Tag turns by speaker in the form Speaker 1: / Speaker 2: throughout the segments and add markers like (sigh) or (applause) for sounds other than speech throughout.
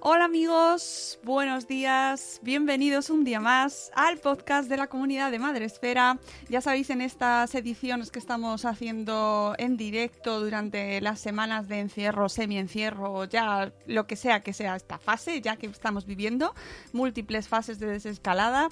Speaker 1: Hola amigos, buenos días, bienvenidos un día más al podcast de la comunidad de Madre Esfera. Ya sabéis, en estas ediciones que estamos haciendo en directo durante las semanas de encierro, semi-encierro, ya lo que sea que sea esta fase, ya que estamos viviendo múltiples fases de desescalada.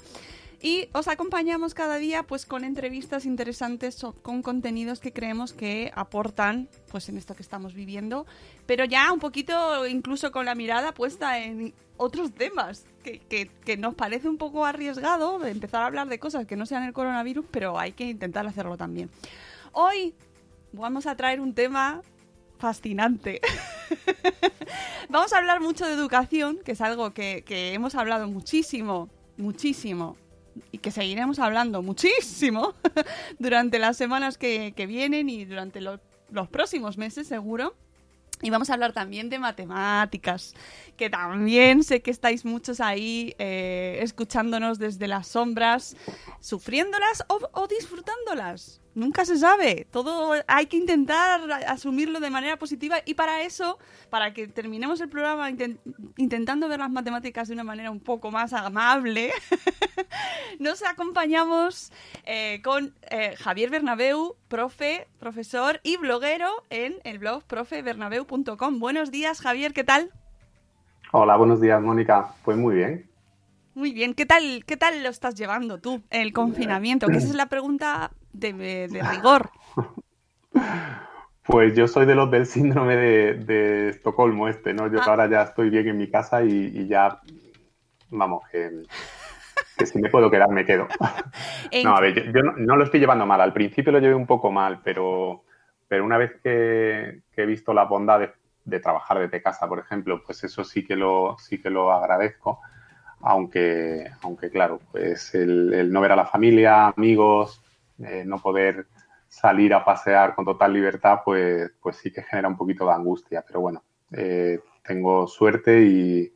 Speaker 1: Y os acompañamos cada día pues con entrevistas interesantes, con contenidos que creemos que aportan pues en esto que estamos viviendo, pero ya un poquito incluso con la mirada puesta en otros temas, que, que- nos parece un poco arriesgado empezar a hablar de cosas que no sean el coronavirus, pero hay que intentar hacerlo también. Hoy vamos a traer un tema fascinante. (laughs) Vamos a hablar mucho de educación, que es algo que hemos hablado muchísimo, muchísimo, y que seguiremos hablando muchísimo (laughs) durante las semanas que, que vienen y durante lo- los próximos meses, seguro. Y vamos a hablar también de matemáticas, que también sé que estáis muchos ahí eh, escuchándonos desde las sombras, sufriéndolas o, o disfrutándolas. Nunca se sabe. Todo hay que intentar asumirlo de manera positiva y para eso, para que terminemos el programa inten- intentando ver las matemáticas de una manera un poco más amable, (laughs) nos acompañamos eh, con eh, Javier Bernabeu, profe, profesor y bloguero en el blog profebernabeu.com. Buenos días, Javier, ¿qué tal?
Speaker 2: Hola, buenos días, Mónica. Pues muy bien.
Speaker 1: Muy bien, ¿qué tal, qué tal lo estás llevando tú, el confinamiento? Que esa es la pregunta de, de rigor. (laughs)
Speaker 2: Pues yo soy de los del síndrome de, de Estocolmo este, ¿no? Yo
Speaker 1: Ah.
Speaker 2: ahora ya estoy bien en mi casa y, y ya, vamos, que, que si me puedo quedar, me quedo. (laughs) No, a ver, yo, yo no, no lo estoy llevando mal. Al principio lo llevé un poco mal, pero, pero una vez que, que he visto la bondad de, de trabajar desde casa, por ejemplo, pues eso sí que lo, sí que lo agradezco. Aunque, aunque claro, pues el, el no ver a la familia, amigos, eh, no poder salir a pasear con total libertad, pues, pues sí que genera un poquito de angustia. Pero bueno, eh, tengo suerte y,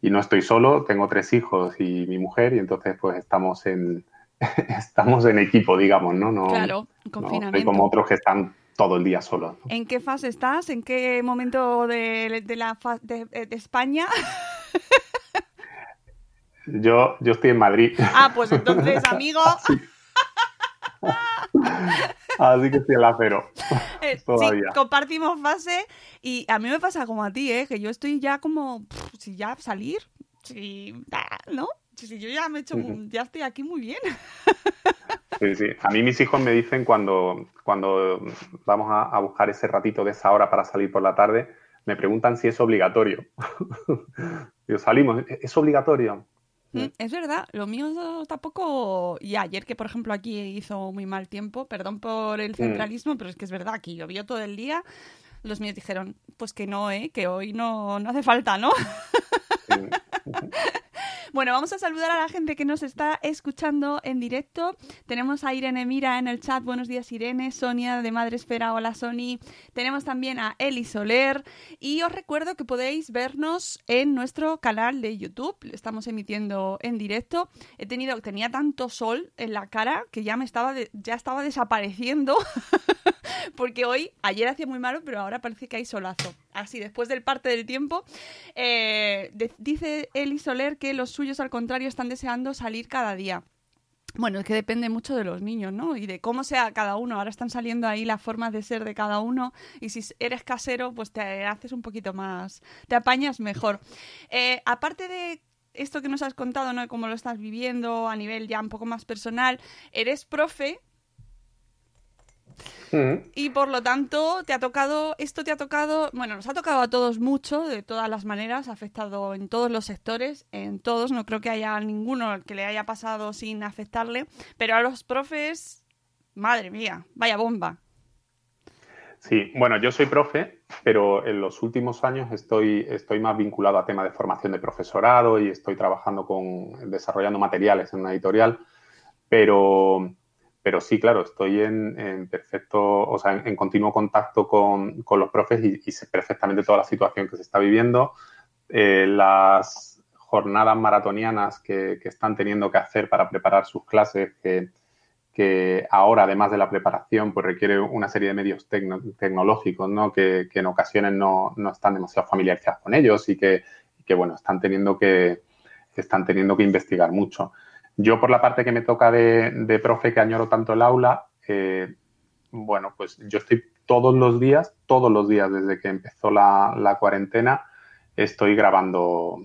Speaker 2: y no estoy solo, tengo tres hijos y mi mujer, y entonces pues estamos en, (laughs) estamos en equipo, digamos, ¿no? no
Speaker 1: Claro,
Speaker 2: no soy
Speaker 1: confinamiento.
Speaker 2: como otros que están todo el día solos. ¿no?
Speaker 1: ¿En qué fase estás? ¿En qué momento de, de la de, de España?
Speaker 2: Yo, yo estoy en Madrid,
Speaker 1: Ah, pues entonces, amigo, (laughs) (laughs)
Speaker 2: así que estoy en la cero. (laughs)
Speaker 1: eh, sí,
Speaker 2: Todavía.
Speaker 1: compartimos fase y a mí me pasa como a ti, ¿eh? Que yo estoy ya como, pff, si ya salir, si, ah, ¿no? Si, yo ya me he hecho, ya estoy aquí muy bien.
Speaker 2: Sí, sí. A mí mis hijos me dicen cuando, cuando vamos a, a buscar ese ratito de esa hora para salir por la tarde, me preguntan si es obligatorio. (laughs) Digo, salimos, ¿es es obligatorio?
Speaker 1: Mm, Es verdad, lo mío tampoco. Y ayer, que por ejemplo aquí hizo muy mal tiempo, perdón por el centralismo, pero es que es verdad, aquí llovió todo el día. Los míos dijeron, pues que no, ¿eh? que hoy no, no hace falta, ¿no? (laughs) Bueno, vamos a saludar a la gente que nos está escuchando en directo. Tenemos a Irene Mira en el chat. Buenos días, Irene. Sonia de Madre Esfera. Hola, Sony. Tenemos también a Eli Soler. Y os recuerdo que podéis vernos en nuestro canal de YouTube. Estamos emitiendo en directo. He tenido, tenía tanto sol en la cara que ya me estaba, ya estaba desapareciendo. (laughs) Porque hoy, ayer hacía muy malo, pero ahora parece que hay solazo. Así, después del parte del tiempo, eh, dice Eli Soler que los suyos, al contrario, están deseando salir cada día. Bueno, es que depende mucho de los niños, ¿no? Y de cómo sea cada uno. Ahora están saliendo ahí las formas de ser de cada uno. Y si eres casero, pues te haces un poquito más, te apañas mejor. Eh, aparte de esto que nos has contado, ¿no? De cómo lo estás viviendo a nivel ya un poco más personal, eres profe y por lo tanto, te ha tocado, esto te ha tocado, bueno, nos ha tocado a todos mucho, de todas las maneras, ha afectado en todos los sectores, en todos, no creo que haya ninguno que le haya pasado sin afectarle, pero a los profes, madre mía, vaya bomba.
Speaker 2: Sí, bueno, yo soy profe, pero en los últimos años estoy, estoy más vinculado a tema de formación de profesorado y estoy trabajando con, desarrollando materiales en una editorial, pero pero sí, claro, estoy en, perfecto, o sea, en, continuo contacto con, los profes y, sé perfectamente toda la situación que se está viviendo. Eh, las jornadas maratonianas que, están teniendo que hacer para preparar sus clases, que, ahora, además de la preparación, pues requiere una serie de medios tecnológicos, ¿no? Que, en ocasiones no, están demasiado familiarizados con ellos y que, bueno, están teniendo que, están teniendo que investigar mucho. Yo, por la parte que me toca de, profe, que añoro tanto el aula, eh, bueno, pues yo estoy todos los días, todos los días desde que empezó la, cuarentena, estoy grabando,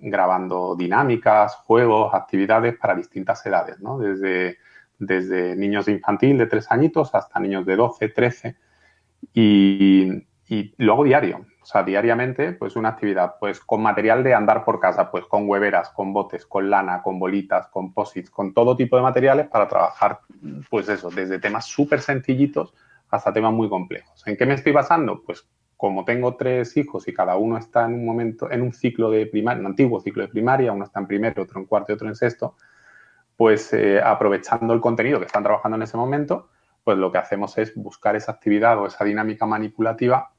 Speaker 2: grabando dinámicas, juegos, actividades para distintas edades, ¿no? Desde, desde niños infantil de tres añitos hasta niños de 12, 13 y, y lo hago diario. Sea, diariamente, pues una actividad, pues con material de andar por casa, pues con hueveras, con botes, con lana, con bolitas, con posits, con todo tipo de materiales para trabajar, pues eso, desde temas súper sencillitos hasta temas muy complejos. ¿En qué me estoy basando? Pues como tengo tres hijos y cada uno está en un momento, en un ciclo de primaria, un antiguo ciclo de primaria, uno está en primero, otro en cuarto y otro en sexto, pues eh, aprovechando el contenido que están trabajando en ese momento, pues lo que hacemos es buscar esa actividad o esa dinámica manipulativa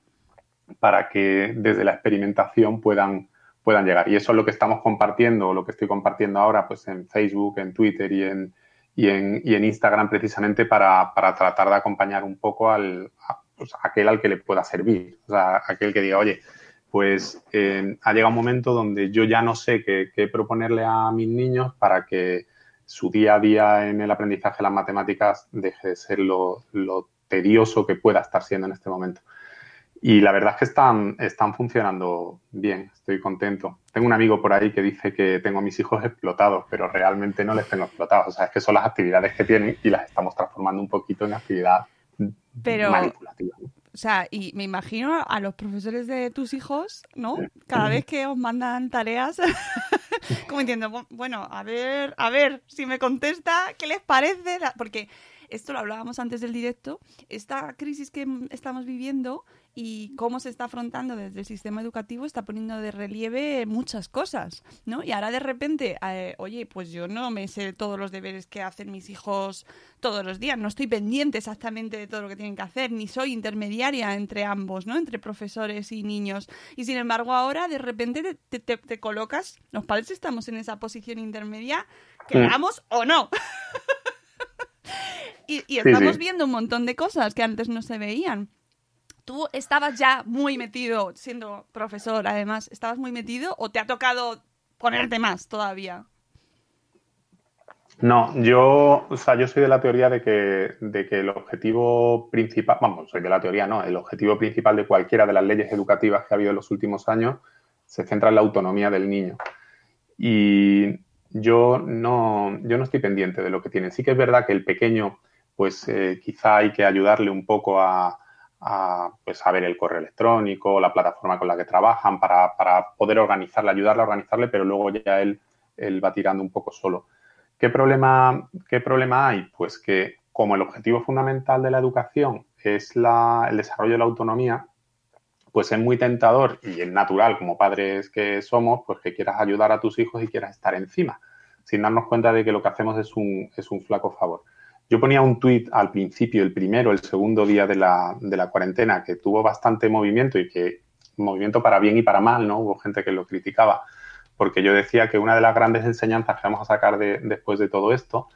Speaker 2: para que desde la experimentación puedan, puedan llegar. Y eso es lo que estamos compartiendo, lo que estoy compartiendo ahora pues en Facebook, en Twitter y en, y en, y en Instagram precisamente para, para, tratar de acompañar un poco al, a, pues, aquel al que le pueda servir. O sea, aquel que diga, oye, pues eh, ha llegado un momento donde yo ya no sé qué, qué, proponerle a mis niños para que su día a día en el aprendizaje de las matemáticas deje de ser lo, lo tedioso que pueda estar siendo en este momento. Y la verdad es que están, están funcionando bien, estoy contento. Tengo un amigo por ahí que dice que tengo a mis hijos explotados, pero realmente no les tengo explotados. O sea, es que son las actividades que tienen y las estamos transformando un poquito en actividad
Speaker 1: pero, manipulativa. O sea, y me imagino a los profesores de tus hijos, ¿no? Cada vez que os mandan tareas, (laughs) como diciendo, bueno, a ver, a ver, si me contesta, ¿qué les parece? Porque esto lo hablábamos antes del directo, esta crisis que estamos viviendo y cómo se está afrontando desde el sistema educativo está poniendo de relieve muchas cosas, ¿no? Y ahora de repente, eh, oye, pues yo no me sé todos los deberes que hacen mis hijos todos los días, no estoy pendiente exactamente de todo lo que tienen que hacer, ni soy intermediaria entre ambos, ¿no? Entre profesores y niños. Y sin embargo ahora de repente te, colocas, los padres estamos en esa posición intermedia, queramos o no. (laughs) y, estamos viendo un montón de cosas que antes no se veían. ¿Tú estabas ya muy metido, siendo profesor además, estabas muy metido o te ha tocado ponerte más todavía?
Speaker 2: No, yo, o sea, yo soy de la teoría de que, de que el objetivo principal, vamos, soy de la teoría, no, el objetivo principal de cualquiera de las leyes educativas que ha habido en los últimos años se centra en la autonomía del niño. Y yo no, yo no estoy pendiente de lo que tiene. Sí que es verdad que el pequeño, pues eh, quizá hay que ayudarle un poco a, a, pues, a ver el correo electrónico, la plataforma con la que trabajan, para, poder organizarle, ayudarle a organizarle, pero luego ya él, él va tirando un poco solo. ¿Qué problema, ¿Qué problema hay? Pues que como el objetivo fundamental de la educación es la, el desarrollo de la autonomía, pues es muy tentador y es natural como padres que somos, pues que quieras ayudar a tus hijos y quieras estar encima, sin darnos cuenta de que lo que hacemos es un, es un flaco favor. Yo ponía un tuit al principio, el primero, el segundo día de la, de la cuarentena, que tuvo bastante movimiento y que movimiento para bien y para mal, ¿no? Hubo gente que lo criticaba, porque yo decía que una de las grandes enseñanzas que vamos a sacar de, después de todo esto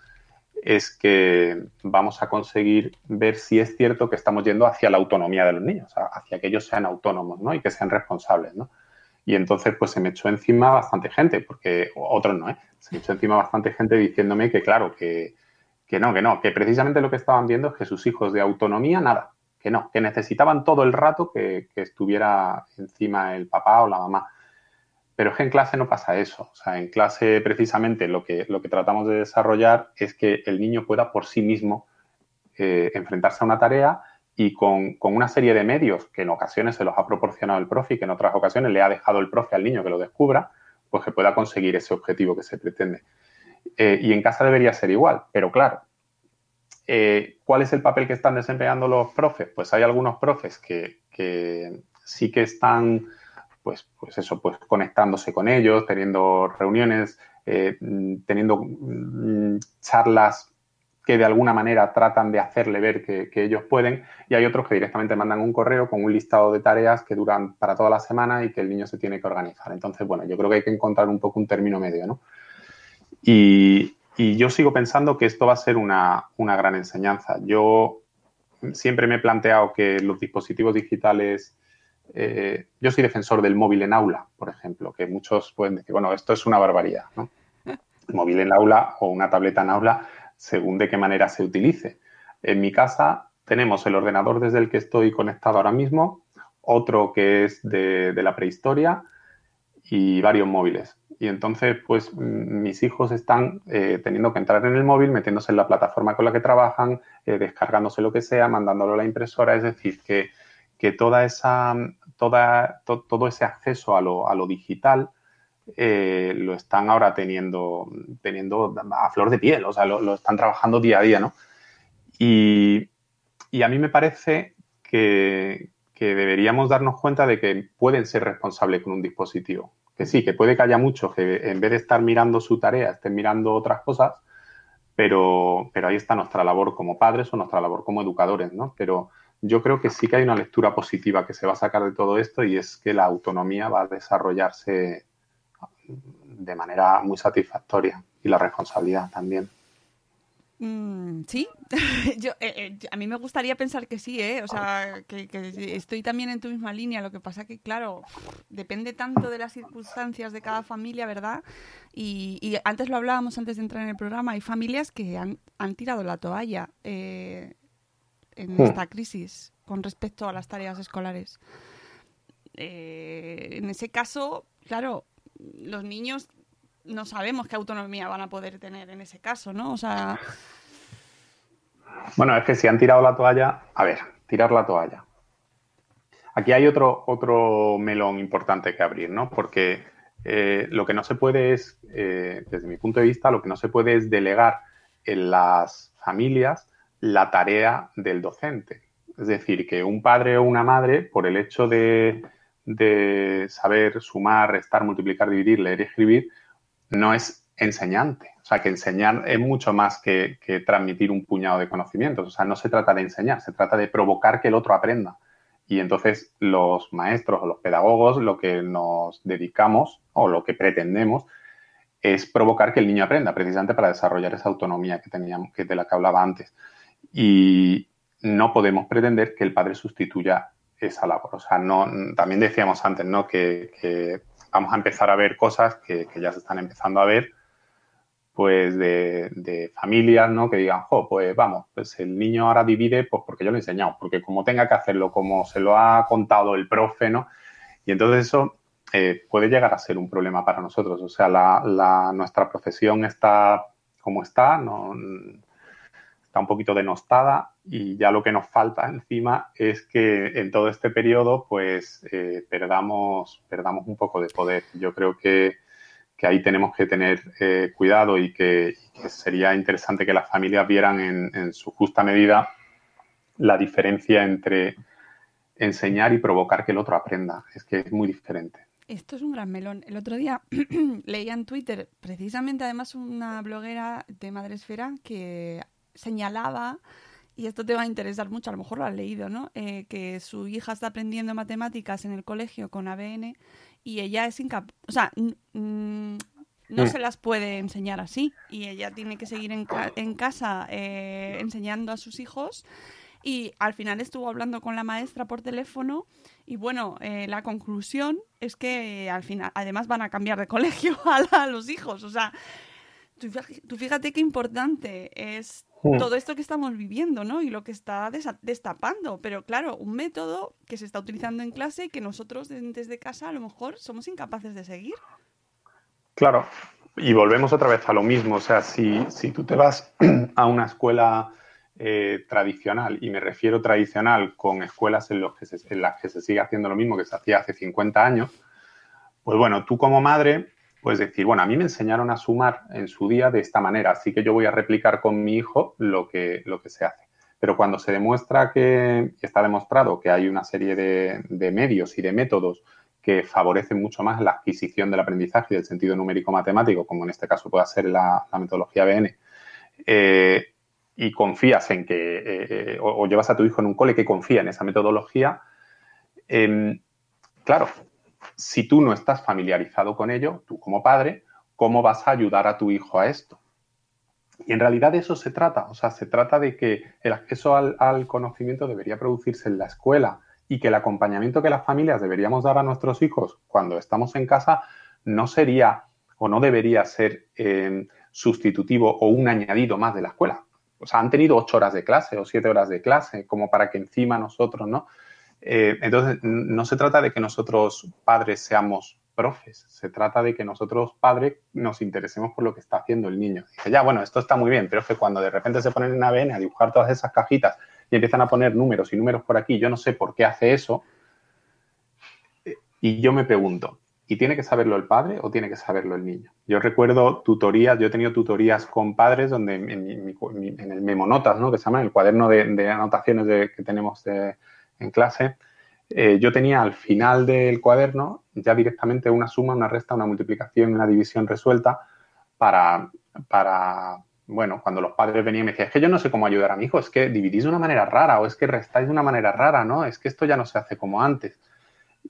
Speaker 2: es que vamos a conseguir ver si es cierto que estamos yendo hacia la autonomía de los niños, hacia que ellos sean autónomos, ¿no? Y que sean responsables, ¿no? Y entonces, pues se me echó encima bastante gente, porque otros no, ¿eh? Se me echó encima bastante gente diciéndome que, claro, que, que no, que no, que precisamente lo que estaban viendo es que sus hijos de autonomía, nada, que no, que necesitaban todo el rato que, estuviera encima el papá o la mamá. Pero es que en clase no pasa eso. O sea, en clase precisamente lo que, lo que tratamos de desarrollar es que el niño pueda por sí mismo eh, enfrentarse a una tarea y con, con, una serie de medios que en ocasiones se los ha proporcionado el profe y que en otras ocasiones le ha dejado el profe al niño que lo descubra, pues que pueda conseguir ese objetivo que se pretende. Eh, y en casa debería ser igual, pero claro, eh, ¿cuál es el papel que están desempeñando los profes? Pues hay algunos profes que, sí que están, pues, pues eso, pues conectándose con ellos, teniendo reuniones, eh, teniendo mm, charlas que de alguna manera tratan de hacerle ver que, ellos pueden, y hay otros que directamente mandan un correo con un listado de tareas que duran para toda la semana y que el niño se tiene que organizar. Entonces, bueno, yo creo que hay que encontrar un poco un término medio, ¿no? Y, yo sigo pensando que esto va a ser una, gran enseñanza. Yo siempre me he planteado que los dispositivos digitales, eh, yo soy defensor del móvil en aula, por ejemplo, que muchos pueden decir, bueno, esto es una barbaridad, ¿no? (laughs) móvil en aula o una tableta en aula, según de qué manera se utilice. En mi casa tenemos el ordenador desde el que estoy conectado ahora mismo, otro que es de la prehistoria y varios móviles. Y entonces, pues mis hijos están eh, teniendo que entrar en el móvil, metiéndose en la plataforma con la que trabajan, eh, descargándose lo que sea, mandándolo a la impresora. Es decir, que, toda esa, toda, todo ese acceso a lo, a lo digital eh, lo están ahora teniendo, teniendo a flor de piel, o sea, lo, están trabajando día a día, ¿no? Y, y a mí me parece que, deberíamos darnos cuenta de que pueden ser responsables con un dispositivo que sí, que puede que haya muchos que en vez de estar mirando su tarea, estén mirando otras cosas, pero, pero ahí está nuestra labor como padres o nuestra labor como educadores, ¿no? Pero yo creo que sí que hay una lectura positiva que se va a sacar de todo esto y es que la autonomía va a desarrollarse de manera muy satisfactoria y la responsabilidad también.
Speaker 1: Mm, sí, (laughs) yo, eh, eh, a mí me gustaría pensar que sí, ¿eh? O sea, que, estoy también en tu misma línea. Lo que pasa que, claro, depende tanto de las circunstancias de cada familia, ¿verdad? Y, antes lo hablábamos antes de entrar en el programa. Hay familias que han, tirado la toalla en hmm. esta crisis con respecto a las tareas escolares. en ese caso, claro, los niños no sabemos qué autonomía van a poder tener en ese caso, ¿no? O sea.
Speaker 2: Bueno, es que si han tirado la toalla, a ver, tirar la toalla. Aquí hay otro, otro melón importante que abrir, ¿no? Porque eh, lo que no se puede es, eh, desde mi punto de vista, lo que no se puede es delegar en las familias la tarea del docente. Es decir, que un padre o una madre, por el hecho de, de saber sumar, restar, multiplicar, dividir, leer y escribir, no es enseñante. O sea, que enseñar es mucho más que, transmitir un puñado de conocimientos. O sea, no se trata de enseñar, se trata de provocar que el otro aprenda. Y entonces los maestros o los pedagogos lo que nos dedicamos o lo que pretendemos es provocar que el niño aprenda, precisamente para desarrollar esa autonomía que teníamos, que de la que hablaba antes. Y no podemos pretender que el padre sustituya esa labor. O sea, no, también decíamos antes, ¿no? que vamos a empezar a ver cosas que, ya se están empezando a ver, pues de, familias, ¿no? Que digan, jo, pues vamos, pues el niño ahora divide, pues porque yo lo he enseñado, porque como tenga que hacerlo, como se lo ha contado el profe, ¿no? Y entonces eso eh, puede llegar a ser un problema para nosotros. O sea, la, nuestra profesión está como está, no, está un poquito denostada y ya lo que nos falta encima es que en todo este periodo pues eh, perdamos, perdamos un poco de poder. Yo creo que, ahí tenemos que tener eh, cuidado y que, sería interesante que las familias vieran en, su justa medida la diferencia entre, enseñar y provocar que el otro aprenda. Es que es muy diferente.
Speaker 1: Esto es un gran melón. El otro día (clears throat) leía en Twitter, precisamente además una bloguera de Madresfera que señalaba, y esto te va a interesar mucho, a lo mejor lo has leído, ¿no? Eh, que su hija está aprendiendo matemáticas en el colegio con ABN y ella es incapaz, o sea, no
Speaker 2: Mm.
Speaker 1: se las puede enseñar así y ella tiene que seguir en, ca- en casa eh, enseñando a sus hijos y al final estuvo hablando con la maestra por teléfono y bueno, eh, la conclusión es que al final además van a cambiar de colegio (laughs) a, la- a los hijos, o sea, tú fíjate qué importante es
Speaker 2: Mm.
Speaker 1: todo esto que estamos viviendo, ¿no? Y lo que está destapando, pero claro, un método que se está utilizando en clase y que nosotros de- desde casa a lo mejor somos incapaces de seguir.
Speaker 2: Claro, y volvemos otra vez a lo mismo. O sea, si, si tú te vas (clears throat) a una escuela eh, tradicional, y me refiero tradicional con escuelas en, los que se- en las que se sigue haciendo lo mismo que se hacía hace 50 años, pues bueno, tú como madre puedes decir, bueno, a mí me enseñaron a sumar en su día de esta manera, así que yo voy a replicar con mi hijo lo que, lo que se hace. Pero cuando se demuestra que, está demostrado que hay una serie de, medios y de métodos que favorecen mucho más la adquisición del aprendizaje y del sentido numérico matemático, como en este caso puede ser la, la metodología BN, eh, y confías en que, eh, eh, o, o llevas a tu hijo en un cole que confía en esa metodología, em, claro, si tú no estás familiarizado con ello, tú como padre, ¿cómo vas a ayudar a tu hijo a esto? Y en realidad de eso se trata, o sea, se trata de que el acceso al, conocimiento debería producirse en la escuela y que el acompañamiento que las familias deberíamos dar a nuestros hijos cuando estamos en casa no sería o no debería ser eh, sustitutivo o un añadido más de la escuela. O sea, han tenido ocho horas de clase o siete horas de clase, como para que encima nosotros, ¿no? Eh, entonces, no se trata de que nosotros padres seamos profes, se trata de que nosotros padres nos interesemos por lo que está haciendo el niño. Dice, ya, bueno, esto está muy bien, pero es que cuando de repente se ponen en ABN a dibujar todas esas cajitas y empiezan a poner números y números por aquí, yo no sé por qué hace eso, eh, y yo me pregunto, ¿y tiene que saberlo el padre o tiene que saberlo el niño? Yo recuerdo tutorías, yo he tenido tutorías con padres donde en, mi- en el memonotas, ¿no? que se llama el cuaderno de, anotaciones que tenemos de- en clase, eh, yo tenía al final del cuaderno ya directamente una suma, una resta, una multiplicación una división resuelta para, para, bueno, cuando los padres venían y me decían, es que yo no sé cómo ayudar a mi hijo, es que dividís de una manera rara o es que restáis de una manera rara, ¿no? Es que esto ya no se hace como antes.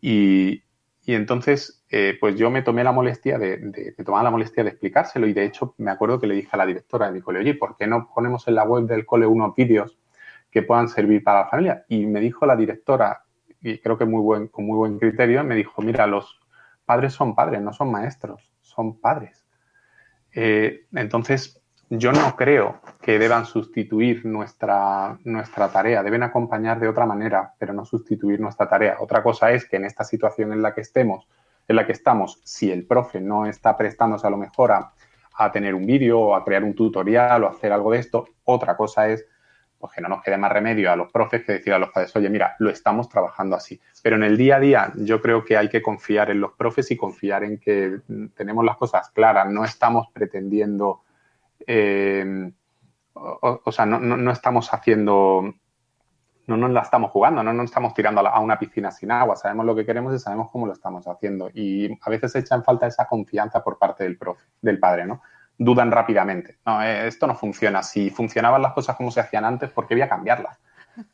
Speaker 2: Y, y entonces, eh, pues yo me tomé la molestia de, de, me tomaba la molestia de explicárselo y de hecho me acuerdo que le dije a la directora de mi cole, oye, ¿por qué no ponemos en la web del cole unos vídeos que puedan servir para la familia? Y me dijo la directora, y creo que muy buen, con muy buen criterio, me dijo, mira, los padres son padres, no son maestros, son padres. Eh, entonces, yo no creo que deban sustituir nuestra, nuestra tarea, deben acompañar de otra manera, pero no sustituir nuestra tarea. Otra cosa es que en esta situación en la que estemos, en la que estamos, si el profe no está prestándose a lo mejor a, a tener un vídeo o a crear un tutorial o hacer algo de esto, otra cosa es pues que no nos quede más remedio a los profes que decir a los padres, oye, mira, lo estamos trabajando así. Pero en el día a día yo creo que hay que confiar en los profes y confiar en que mm, tenemos las cosas claras, no estamos pretendiendo, eh, o, sea, no, no, no, estamos haciendo, no nos la estamos jugando, no nos estamos tirando a, una piscina sin agua, sabemos lo que queremos y sabemos cómo lo estamos haciendo. Y a veces echa en falta esa confianza por parte del profe, del padre, ¿no? Dudan rápidamente. No, eh, esto no funciona. Si funcionaban las cosas como se hacían antes, ¿por qué voy a cambiarlas?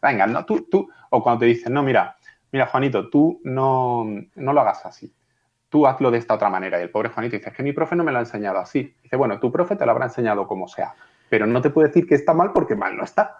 Speaker 2: Venga, no, tú, tú, o cuando te dicen, no, mira, mira, Juanito, tú no, no lo hagas así. Tú hazlo de esta otra manera. Y el pobre Juanito dice, es que mi profe no me lo ha enseñado así. Dice, bueno, tu profe te lo habrá enseñado como sea, pero no te puede decir que está mal porque mal no está.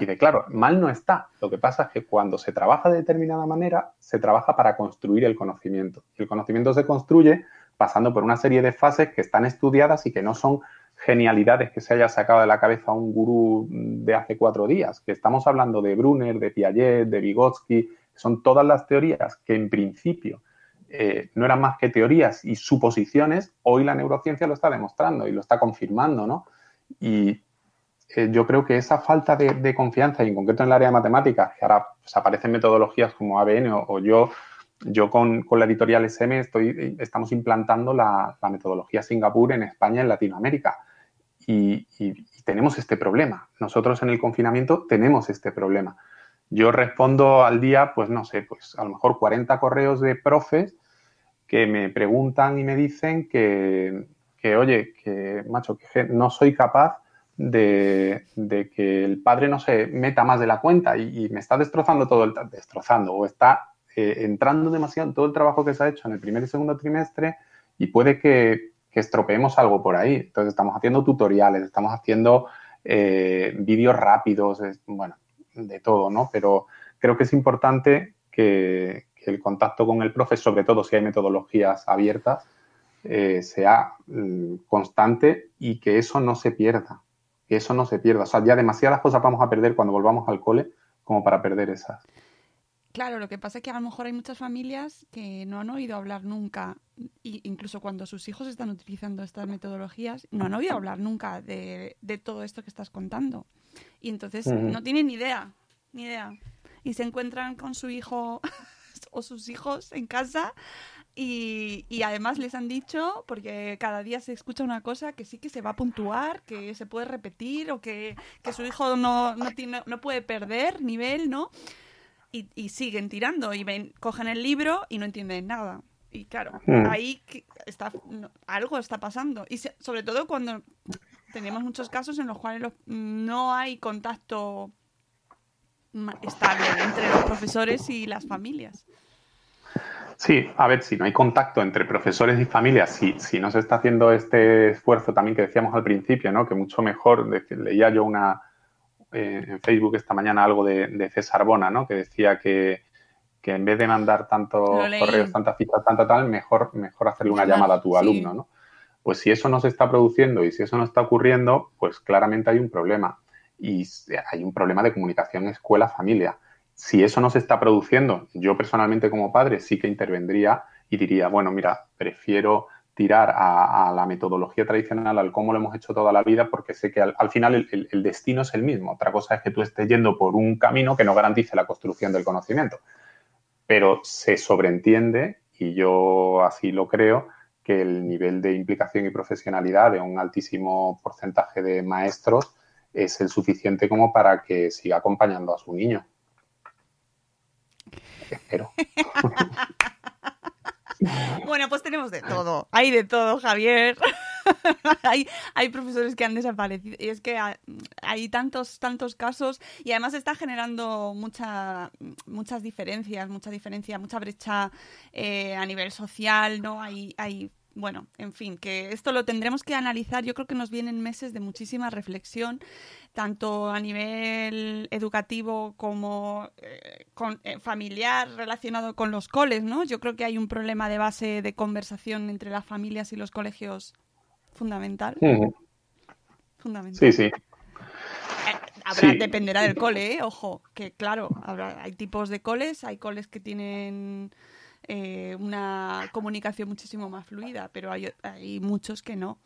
Speaker 2: Y de claro, mal no está. Lo que pasa es que cuando se trabaja de determinada manera, se trabaja para construir el conocimiento. El conocimiento se construye pasando por una serie de fases que están estudiadas y que no son genialidades que se haya sacado de la cabeza un gurú de hace cuatro días, que estamos hablando de Brunner, de Piaget, de Vygotsky, son todas las teorías que en principio eh, no eran más que teorías y suposiciones, hoy la neurociencia lo está demostrando y lo está confirmando, ¿no? Y eh, yo creo que esa falta de, confianza, y en concreto en el área de matemáticas, que ahora pues, aparecen metodologías como ABN o yo yo con, con, la editorial SM estoy, estamos implantando la, metodología Singapur en España y en Latinoamérica. Y, y, y, tenemos este problema. Nosotros en el confinamiento tenemos este problema. yo respondo al día, pues no sé, pues a lo mejor 40 correos de profes que me preguntan y me dicen que, que oye, que macho, que no soy capaz de, que el padre no se meta más de la cuenta y, me está destrozando todo el destrozando o está eh, entrando demasiado en todo el trabajo que se ha hecho en el primer y segundo trimestre y puede que, estropeemos algo por ahí. Entonces estamos haciendo tutoriales, estamos haciendo eh, vídeos rápidos, bueno, de todo, ¿no? Pero creo que es importante que, el contacto con el profe, sobre todo si hay metodologías abiertas, eh, sea mm, constante y que eso no se pierda. Que eso no se pierda. O sea, ya demasiadas cosas vamos a perder cuando volvamos al cole como para perder esas.
Speaker 1: Claro, lo que pasa es que a lo mejor hay muchas familias que no han oído hablar nunca, incluso cuando sus hijos están utilizando estas metodologías, no han oído hablar nunca de, todo esto que estás contando. Y entonces no tienen ni idea, ni idea. Y se encuentran con su hijo (laughs) o sus hijos en casa y, además les han dicho, porque cada día se escucha una cosa, que sí que se va a puntuar, que se puede repetir o que, su hijo no, no, tiene, no puede perder nivel, ¿no? Y, siguen tirando y ven, cogen el libro y no entienden nada. Y claro, hmm. ahí está, algo está pasando. Y sobre todo cuando tenemos muchos casos en los cuales no hay contacto estable entre los profesores y las familias.
Speaker 2: Sí, a ver, si no hay contacto entre profesores y familias, si, si no se está haciendo este esfuerzo también que decíamos al principio, ¿no? que mucho mejor, leía yo una, eh, en Facebook esta mañana algo de, César Bona, ¿no? Que decía que, en vez de mandar tantos correos, tantas fichas, tanta tal, mejor, mejor hacerle una llamada a tu alumno, ¿no? Pues si eso no se está produciendo y si eso no está ocurriendo, pues claramente hay un problema. Y hay un problema de comunicación escuela-familia. Si eso no se está produciendo, yo personalmente como padre sí que intervendría y diría, bueno, mira, prefiero tirar a, la metodología tradicional, al cómo lo hemos hecho toda la vida, porque sé que al, final el, destino es el mismo. Otra cosa es que tú estés yendo por un camino que no garantice la construcción del conocimiento. Pero se sobreentiende, y yo así lo creo, que el nivel de implicación y profesionalidad de un altísimo porcentaje de maestros es el suficiente como para que siga acompañando a su niño. Espero. (laughs) (laughs)
Speaker 1: Bueno, pues tenemos de todo. Hay de todo, Javier. (laughs) hay, hay profesores que han desaparecido. Y es que hay tantos, tantos casos y además está generando mucha, muchas diferencias, mucha diferencia, mucha brecha eh, a nivel social, ¿no? Hay, hay bueno, en fin, que esto lo tendremos que analizar. Yo creo que nos vienen meses de muchísima reflexión, tanto a nivel educativo como eh, con, eh, familiar relacionado con los coles, ¿no? Yo creo que hay un problema de base de conversación entre las familias y los colegios fundamental. Fundamental.
Speaker 2: Sí, sí.
Speaker 1: Eh, dependerá del cole, ¿eh? ojo, que claro, habrá, hay tipos de coles, hay coles que tienen eh, una comunicación muchísimo más fluida, pero hay, hay, muchos que no.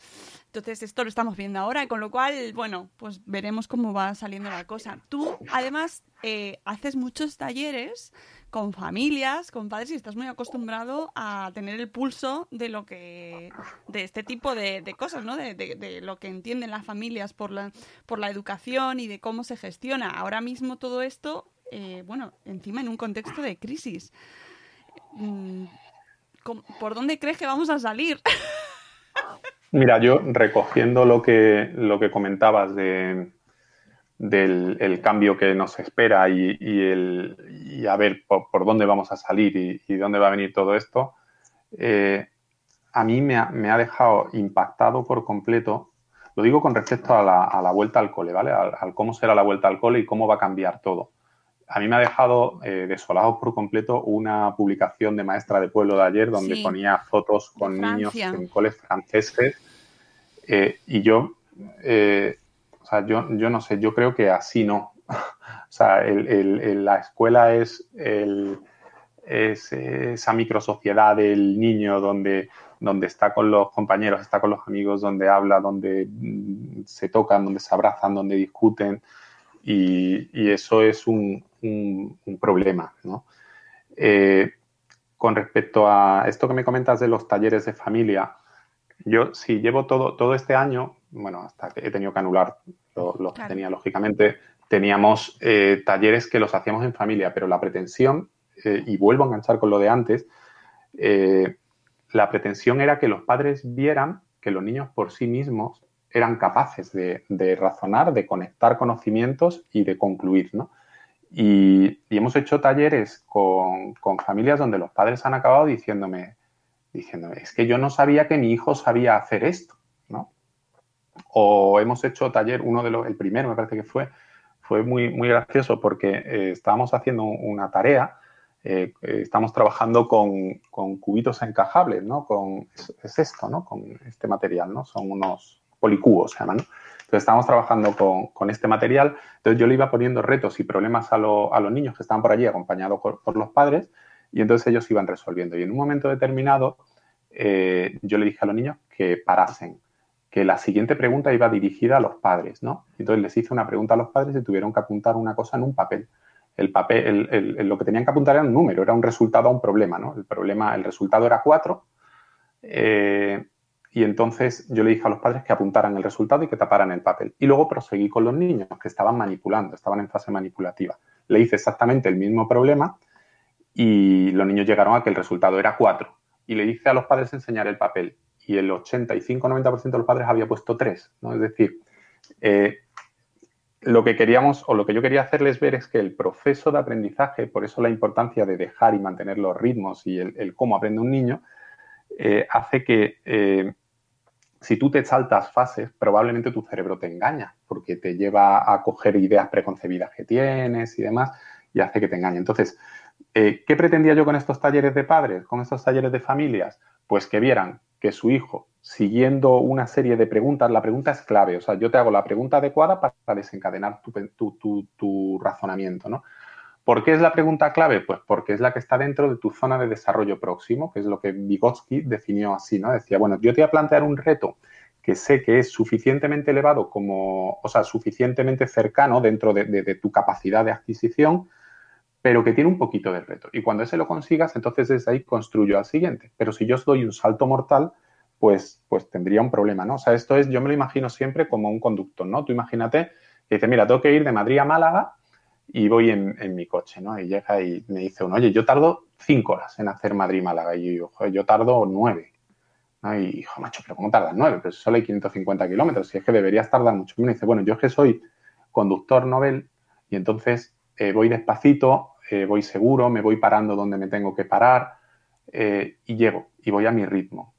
Speaker 1: Entonces, esto lo estamos viendo ahora, con lo cual, bueno, pues veremos cómo va saliendo la cosa. Tú, además, eh, haces muchos talleres con familias, con padres, y estás muy acostumbrado a tener el pulso de lo que, de este tipo de, cosas, ¿no? De, de, lo que entienden las familias por la, por la educación y de cómo se gestiona. Ahora mismo todo esto, eh, bueno, encima en un contexto de crisis. Mm, ¿por dónde crees que vamos a salir? (laughs)
Speaker 2: Mira, yo recogiendo lo que, lo que comentabas de, del cambio que nos espera y, el, a ver por, dónde vamos a salir y, dónde va a venir todo esto, eh, a mí me ha, dejado impactado por completo. Lo digo con respecto a la, vuelta al cole, ¿vale? al, cómo será la vuelta al cole y cómo va a cambiar todo a mí me ha dejado eh, desolado por completo una publicación de Maestra de Pueblo de ayer donde ponía fotos con niños en coles franceses eh, y yo, eh, o sea, yo, yo no sé, yo creo que así no. (laughs) o sea, la escuela es, es esa microsociedad del niño donde, donde está con los compañeros, está con los amigos, donde habla, donde mm, se tocan, donde se abrazan, donde discuten. Y eso es un, un, problema. ¿no? Eh, con respecto a esto que me comentas de los talleres de familia, yo sí llevo todo, todo este año, bueno, hasta que he tenido que anular los lo que tenía lógicamente, teníamos eh, talleres que los hacíamos en familia, pero la pretensión, eh, y vuelvo a enganchar con lo de antes, eh, la pretensión era que los padres vieran que los niños por sí mismos eran capaces de, razonar, de conectar conocimientos y de concluir, ¿no? Y, hemos hecho talleres con, familias donde los padres han acabado diciéndome, diciéndome, es que yo no sabía que mi hijo sabía hacer esto, ¿no? O hemos hecho taller, uno de los, el primero me parece que fue, fue muy, muy gracioso porque eh, estábamos haciendo una tarea, eh, estamos trabajando con, con, cubitos encajables, ¿no? Con, es, es, esto, ¿no? Con este material, ¿no? Son unos policubos, se llaman, ¿no? Entonces estábamos trabajando con, con, este material, entonces yo le iba poniendo retos y problemas a, lo, a los niños que estaban por allí acompañados por, los padres y entonces ellos iban resolviendo. Y en un momento determinado eh, yo le dije a los niños que parasen, que la siguiente pregunta iba dirigida a los padres, ¿no? Entonces les hice una pregunta a los padres y tuvieron que apuntar una cosa en un papel. El papel, el, el, el, lo que tenían que apuntar era un número, era un resultado a un problema, ¿no? El problema, el resultado era cuatro. Eh, y entonces yo le dije a los padres que apuntaran el resultado y que taparan el papel. Y luego proseguí con los niños que estaban manipulando, estaban en fase manipulativa. Le hice exactamente el mismo problema y los niños llegaron a que el resultado era 4. Y le hice a los padres enseñar el papel y el 85-90% de los padres había puesto 3. ¿no? Es decir, eh, lo que queríamos o lo que yo quería hacerles ver es que el proceso de aprendizaje, por eso la importancia de dejar y mantener los ritmos y el, cómo aprende un niño, eh, hace que eh, si tú te saltas fases, probablemente tu cerebro te engaña, porque te lleva a coger ideas preconcebidas que tienes y demás, y hace que te engañe. Entonces, eh, ¿qué pretendía yo con estos talleres de padres, con estos talleres de familias? Pues que vieran que su hijo, siguiendo una serie de preguntas, la pregunta es clave, o sea, yo te hago la pregunta adecuada para desencadenar tu, razonamiento, ¿no? ¿Por qué es la pregunta clave? Pues porque es la que está dentro de tu zona de desarrollo próximo, que es lo que Vygotsky definió así, ¿no? Decía, bueno, yo te voy a plantear un reto que sé que es suficientemente elevado como, o sea, suficientemente cercano dentro de, tu capacidad de adquisición, pero que tiene un poquito de reto. Y cuando ese lo consigas, entonces desde ahí construyo al siguiente. Pero si yo os doy un salto mortal, pues, pues tendría un problema, ¿no? O sea, esto es, yo me lo imagino siempre como un conductor, ¿no? Tú imagínate que dice, mira, tengo que ir de Madrid a Málaga y voy en, en, mi coche, ¿no? Y llega y me dice uno, oye, yo tardo cinco horas en hacer Madrid-Málaga. Y yo, joder, yo tardo nueve. ¿no? Y, hijo, macho, ¿pero cómo tardas nueve? Pero solo hay 550 kilómetros. Y es que deberías tardar mucho. Y me dice, bueno, yo es que soy conductor novel y entonces eh, voy despacito, eh, voy seguro, me voy parando donde me tengo que parar eh, y llego y voy a mi ritmo.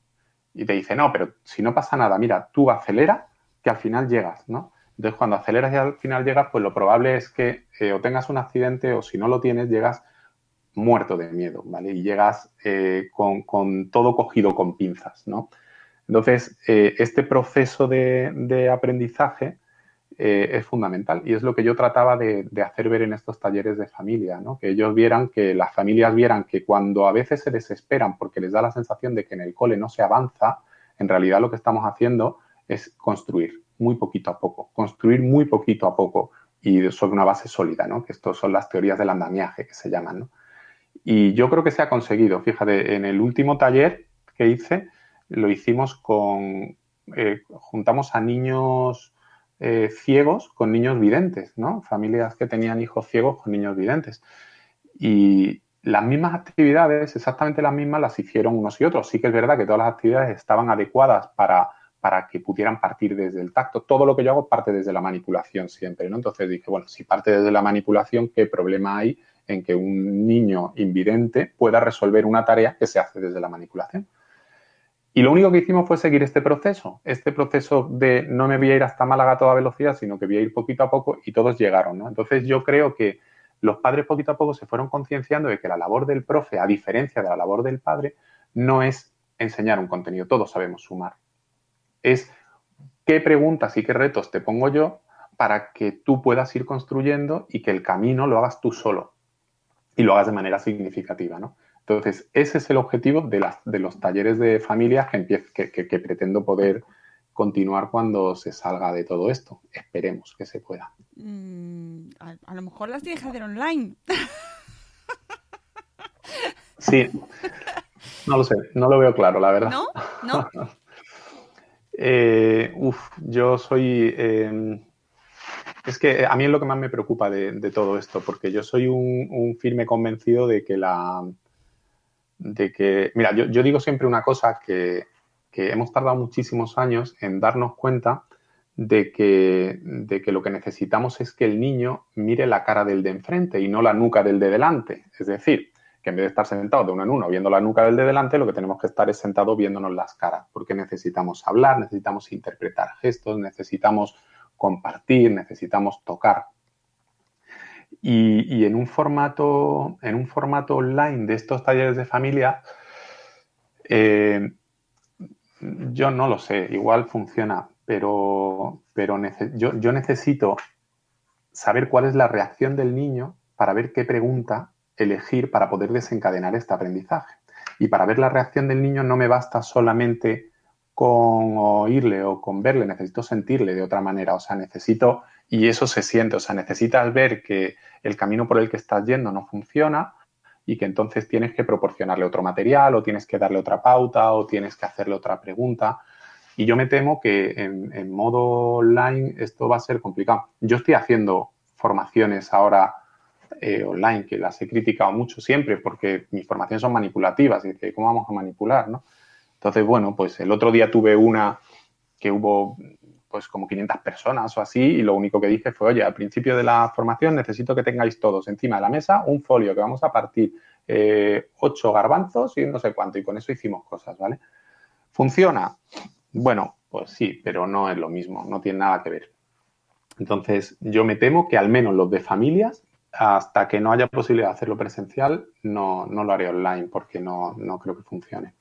Speaker 2: Y te dice, no, pero si no pasa nada, mira, tú acelera que al final llegas, ¿no? Entonces, cuando aceleras y al final llegas, pues lo probable es que eh, o tengas un accidente o si no lo tienes, llegas muerto de miedo, ¿vale? Y llegas eh, con, todo cogido con pinzas, ¿no? Entonces, eh, este proceso de, aprendizaje es fundamental y es lo que yo trataba de, de, hacer ver en estos talleres de familia, ¿no? Que ellos vieran, que las familias vieran que cuando a veces se desesperan porque les da la sensación de que en el cole no se avanza, en realidad lo que estamos haciendo es construir muy poquito a poco, construir muy poquito a poco y sobre una base sólida, ¿no? Que estos son las teorías del andamiaje que se llaman, ¿no? Y yo creo que se ha conseguido. Fíjate, en el último taller que hice, lo hicimos con, eh, juntamos a niños eh, ciegos con niños videntes, ¿no? Familias que tenían hijos ciegos con niños videntes. Y las mismas actividades, exactamente las mismas, las hicieron unos y otros. Sí que es verdad que todas las actividades estaban adecuadas para para que pudieran partir desde el tacto. Todo lo que yo hago parte desde la manipulación siempre, ¿no? Entonces dije, bueno, si parte desde la manipulación, ¿qué problema hay en que un niño invidente pueda resolver una tarea que se hace desde la manipulación? Y lo único que hicimos fue seguir este proceso, este proceso de no me voy a ir hasta Málaga a toda velocidad, sino que voy a ir poquito a poco y todos llegaron. Entonces yo creo que los padres poquito a poco se fueron concienciando de que la labor del profe, a diferencia de la labor del padre, no es enseñar un contenido, todos sabemos sumar es qué preguntas y qué retos te pongo yo para que tú puedas ir construyendo y que el camino lo hagas tú solo y lo hagas de manera significativa, ¿no? Entonces, ese es el objetivo de, las, de los talleres de familias que, que, que, que, pretendo poder continuar cuando se salga de todo esto. Esperemos que se pueda.
Speaker 1: Mm, a, a, lo mejor las tienes que hacer online.
Speaker 2: Sí, no lo sé, no lo veo claro, la verdad.
Speaker 1: ¿No? ¿No? (laughs)
Speaker 2: Eh, uf, yo soy. Eh, Es que a mí es lo que más me preocupa de, todo esto, porque yo soy un, firme convencido de que la. de que. Mira, yo, yo digo siempre una cosa que, que, hemos tardado muchísimos años en darnos cuenta de que, de que lo que necesitamos es que el niño mire la cara del de enfrente y no la nuca del de delante. Es decir, que en vez de estar sentados de uno en uno viendo la nuca del de delante, lo que tenemos que estar es sentado viéndonos las caras, porque necesitamos hablar, necesitamos interpretar gestos, necesitamos compartir, necesitamos tocar. Y, y, en, un formato, en un formato online de estos talleres de familia, eh, yo no lo sé, igual funciona, pero, pero yo, yo necesito saber cuál es la reacción del niño para ver qué pregunta elegir para poder desencadenar este aprendizaje. Y para ver la reacción del niño no me basta solamente con oírle o con verle, necesito sentirle de otra manera, o sea, necesito, y eso se siente, o sea, necesitas ver que el camino por el que estás yendo no funciona y que entonces tienes que proporcionarle otro material o tienes que darle otra pauta o tienes que hacerle otra pregunta. Y yo me temo que en, en modo online esto va a ser complicado. Yo estoy haciendo formaciones ahora eh, online, que las he criticado mucho siempre porque mis formaciones son manipulativas y dice, ¿cómo vamos a manipular? ¿no? Entonces, bueno, pues el otro día tuve una que hubo pues como 500 personas o así y lo único que dije fue, oye, al principio de la formación necesito que tengáis todos encima de la mesa un folio que vamos a partir eh, ocho garbanzos y no sé cuánto y con eso hicimos cosas, ¿vale? ¿Funciona? Bueno, pues sí, pero no es lo mismo, no tiene nada que ver. Entonces, yo me temo que al menos los de familias hasta que no haya posibilidad de hacerlo presencial, no, no lo haré online porque no, no, creo que funcione.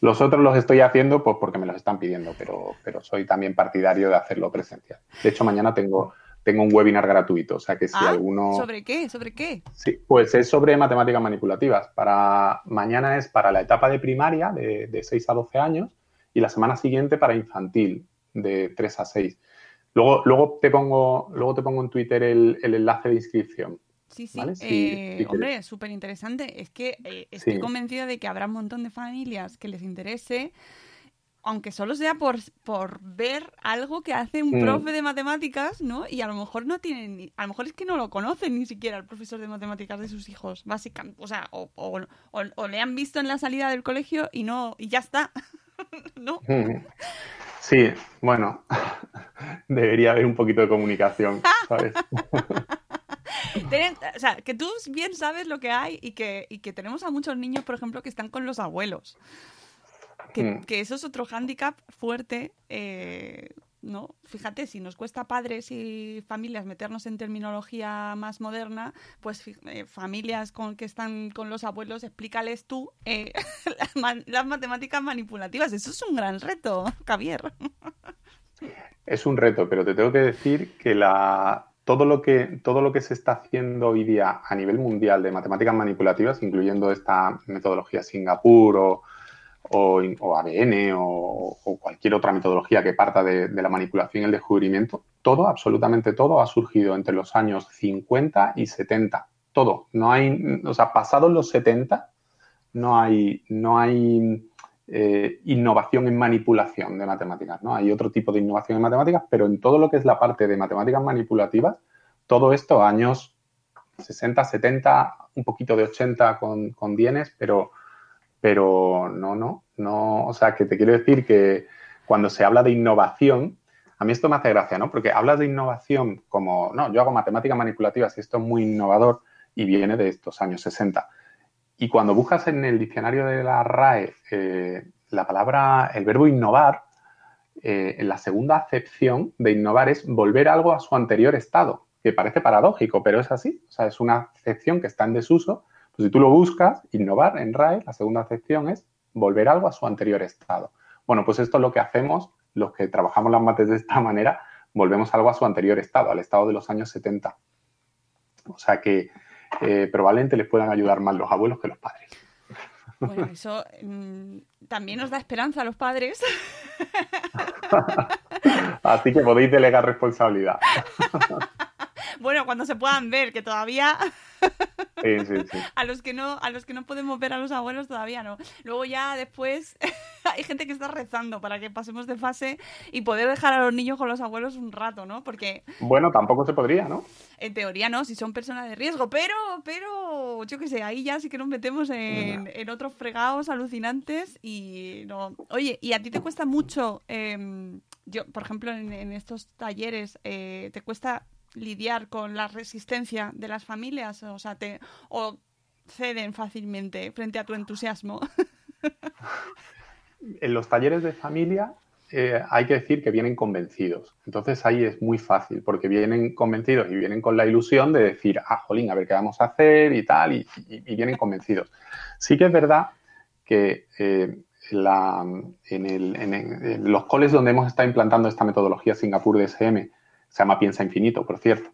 Speaker 2: Los otros los estoy haciendo pues porque me los están pidiendo, pero, pero soy también partidario de hacerlo presencial. De hecho, mañana tengo, tengo un webinar gratuito, o sea que si
Speaker 1: ah,
Speaker 2: alguno...
Speaker 1: ¿Sobre qué? ¿Sobre qué?
Speaker 2: Sí, pues es sobre matemáticas manipulativas. Para, mañana es para la etapa de primaria, de, de 6 a 12 años, y la semana siguiente para infantil, de 3 a 6. Luego, luego, te, pongo, luego te pongo en Twitter el, el enlace de inscripción.
Speaker 1: Sí, sí. ¿vale? sí, eh, sí hombre, súper interesante. Es que eh, estoy sí. convencida de que habrá un montón de familias que les interese, aunque solo sea por, por ver algo que hace un mm. profe de matemáticas, ¿no? Y a lo mejor no tienen, a lo mejor es que no lo conocen ni siquiera el profesor de matemáticas de sus hijos, básicamente. O sea, o, o, o, o le han visto en la salida del colegio y no, y ya está. (laughs) ¿No?
Speaker 2: Mm. Sí, bueno, (laughs) debería haber un poquito de comunicación, ¿sabes? (laughs)
Speaker 1: O sea, que tú bien sabes lo que hay y que, y que tenemos a muchos niños, por ejemplo, que están con los abuelos. Que, mm. que eso es otro hándicap fuerte. Eh, ¿no? Fíjate, si nos cuesta padres y familias meternos en terminología más moderna, pues eh, familias con que están con los abuelos, explícales tú eh, (laughs) las, las, matemáticas manipulativas. Eso es un gran reto, Javier. (laughs)
Speaker 2: Es un reto, pero te tengo que decir que la, todo, lo que, todo lo que se está haciendo hoy día a nivel mundial de matemáticas manipulativas, incluyendo esta metodología Singapur o, o, o ADN o, cualquier otra metodología que parta de, de, la manipulación y el descubrimiento, todo, absolutamente todo, ha surgido entre los años 50 y 70. Todo. No hay, o sea, pasados los 70, no hay, no hay eh, innovación en manipulación de matemáticas. ¿no? Hay otro tipo de innovación en matemáticas, pero en todo lo que es la parte de matemáticas manipulativas, todo esto, años 60, 70, un poquito de 80 con, con dienes, pero pero no, no, no, o sea, que te quiero decir que cuando se habla de innovación, a mí esto me hace gracia, ¿no? Porque hablas de innovación como, no, yo hago matemáticas manipulativas y esto es muy innovador y viene de estos años 60. Y cuando buscas en el diccionario de la RAE eh, la palabra, el verbo innovar, eh, en la segunda acepción de innovar es volver algo a su anterior estado, que parece paradójico, pero es así. O sea, es una acepción que está en desuso pues si tú lo buscas, innovar en RAE, la segunda acepción es volver algo a su anterior estado. Bueno, pues esto es lo que hacemos los que trabajamos las mates de esta manera, volvemos algo a su anterior estado, al estado de los años 70. O sea que eh, probablemente les puedan ayudar más los abuelos que los padres.
Speaker 1: Bueno, eso mmm, también nos da esperanza a los padres. (laughs)
Speaker 2: Así que podéis delegar responsabilidad. (laughs)
Speaker 1: bueno, cuando se puedan ver, que todavía (laughs)
Speaker 2: Sí, sí, sí. (laughs)
Speaker 1: A los que no, a los que no podemos ver a los abuelos todavía no. Luego ya después (laughs) hay gente que está rezando para que pasemos de fase y poder dejar a los niños con los abuelos un rato, ¿no? Porque
Speaker 2: Bueno, tampoco se podría, ¿no?
Speaker 1: en teoría no, si son personas de riesgo, pero, pero, yo qué sé, ahí ya sí que nos metemos en, en otros fregados alucinantes y no. Oye, ¿y a ti te cuesta mucho, em, yo, por ejemplo, en, en estos talleres, eh, te cuesta lidiar con la resistencia de las familias? O sea, o ceden fácilmente frente a tu entusiasmo. (laughs)
Speaker 2: En los talleres de familia eh, hay que decir que vienen convencidos. Entonces ahí es muy fácil porque vienen convencidos y vienen con la ilusión de decir, ah, jolín, a ver qué vamos a hacer y tal, y, y- vienen convencidos. Sí que es verdad que eh, en- en los coles donde hemos estado implantando esta metodología Singapur DSM, se llama Piensa Infinito, por cierto.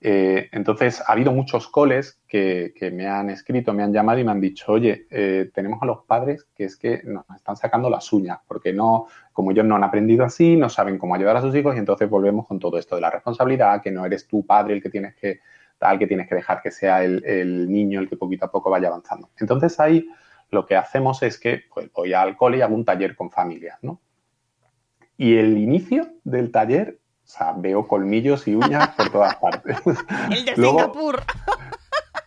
Speaker 2: Eh, entonces, ha habido muchos coles que, que me han escrito, me han llamado y me han dicho, oye, eh, tenemos a los padres que es que nos están sacando las uñas, porque no, como ellos no han aprendido así, no saben cómo ayudar a sus hijos y entonces volvemos con todo esto de la responsabilidad, que no eres tu padre el que tienes que, tal, que tienes que dejar que sea el, niño el que poquito a poco vaya avanzando. Entonces ahí lo que hacemos es que pues, voy al cole y hago un taller con familias, ¿no? Y el inicio del taller, o sea, veo colmillos y uñas por todas partes. (laughs)
Speaker 1: El de
Speaker 2: Luego-
Speaker 1: Singapur. (laughs)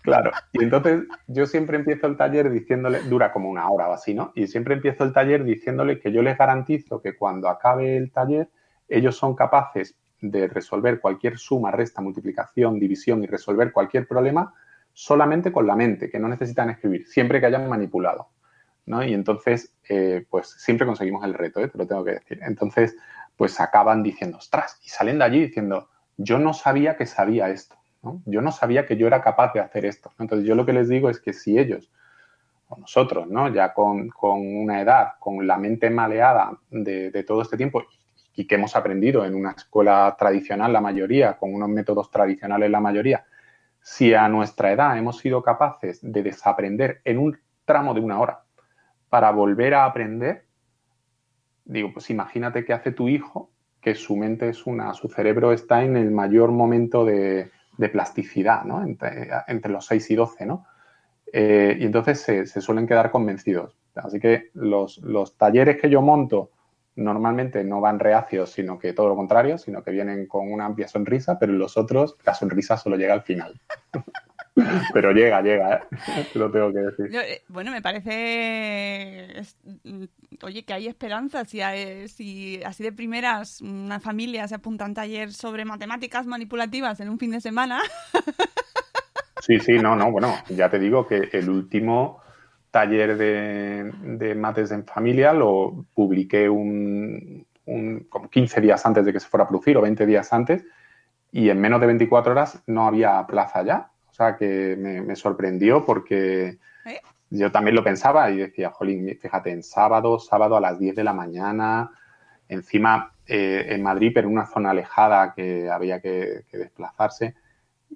Speaker 2: Claro, y entonces yo siempre empiezo el taller diciéndole, dura como una hora o así, ¿no? Y siempre empiezo el taller diciéndole que yo les garantizo que cuando acabe el taller, ellos son capaces de resolver cualquier suma, resta, multiplicación, división y resolver cualquier problema solamente con la mente, que no necesitan escribir, siempre que hayan manipulado, ¿no? Y entonces, eh, pues siempre conseguimos el reto, ¿eh? te lo tengo que decir. Entonces, pues acaban diciendo, ostras, y salen de allí diciendo, yo no sabía que sabía esto, ¿no? Yo no sabía que yo era capaz de hacer esto. Entonces, yo lo que les digo es que si ellos, o nosotros, ¿no? Ya con, con una edad, con la mente maleada de, de todo este tiempo y que hemos aprendido en una escuela tradicional la mayoría, con unos métodos tradicionales la mayoría, si a nuestra edad hemos sido capaces de desaprender en un tramo de una hora para volver a aprender, digo, pues imagínate qué hace tu hijo, que su mente es una, su cerebro está en el mayor momento de, de plasticidad, ¿no? Entre, entre los 6 y 12, ¿no? Eh, y entonces se, se suelen quedar convencidos. Así que los, los talleres que yo monto normalmente no van reacios, sino que todo lo contrario, sino que vienen con una amplia sonrisa, pero en los otros la sonrisa solo llega al final. Pero llega, llega, ¿eh? Te lo tengo que decir.
Speaker 1: Eh, bueno, me parece, es- mm, oye, que hay esperanza. Si, hay- si así de primeras una familia se apunta a un taller sobre matemáticas manipulativas en un fin de semana, (laughs)
Speaker 2: Sí, sí, no, no, bueno, ya te digo que el último taller de, de mates en familia lo publiqué un, un- como 15 días antes de que se fuera a producir o 20 días antes y en menos de 24 horas no había plaza ya. O sea que me, me sorprendió porque
Speaker 1: ¿Eh?
Speaker 2: yo también lo pensaba y decía, jolín, fíjate, en sábado, sábado a las 10 de la mañana, encima eh, en Madrid, pero en una zona alejada que había que, que desplazarse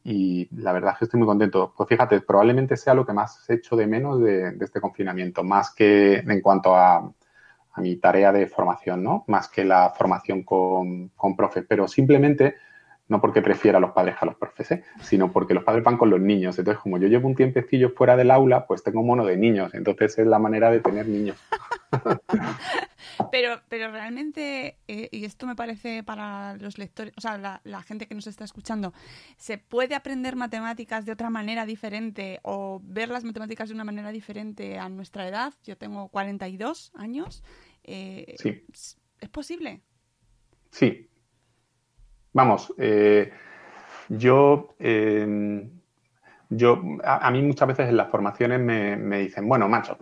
Speaker 2: y la verdad es que estoy muy contento. Pues fíjate, probablemente sea lo que más echo de menos de, de este confinamiento, más que en cuanto a, a mi tarea de formación, ¿no? Más que la formación con, con profes, pero simplemente no porque prefiera a los padres a los profes, ¿eh? sino porque los padres van con los niños. Entonces, como yo llevo un tiempecillo fuera del aula, pues tengo mono de niños. Entonces es la manera de tener niños. (laughs)
Speaker 1: pero, pero realmente, eh, y esto me parece para los lectores, o sea, la, la gente que nos está escuchando, ¿se puede aprender matemáticas de otra manera diferente o ver las matemáticas de una manera diferente a nuestra edad? Yo tengo 42 años. eh,
Speaker 2: Sí.
Speaker 1: ¿Es posible?
Speaker 2: Sí. Vamos, eh, yo, eh, yo a, mí muchas veces en las formaciones me, dicen, bueno, macho,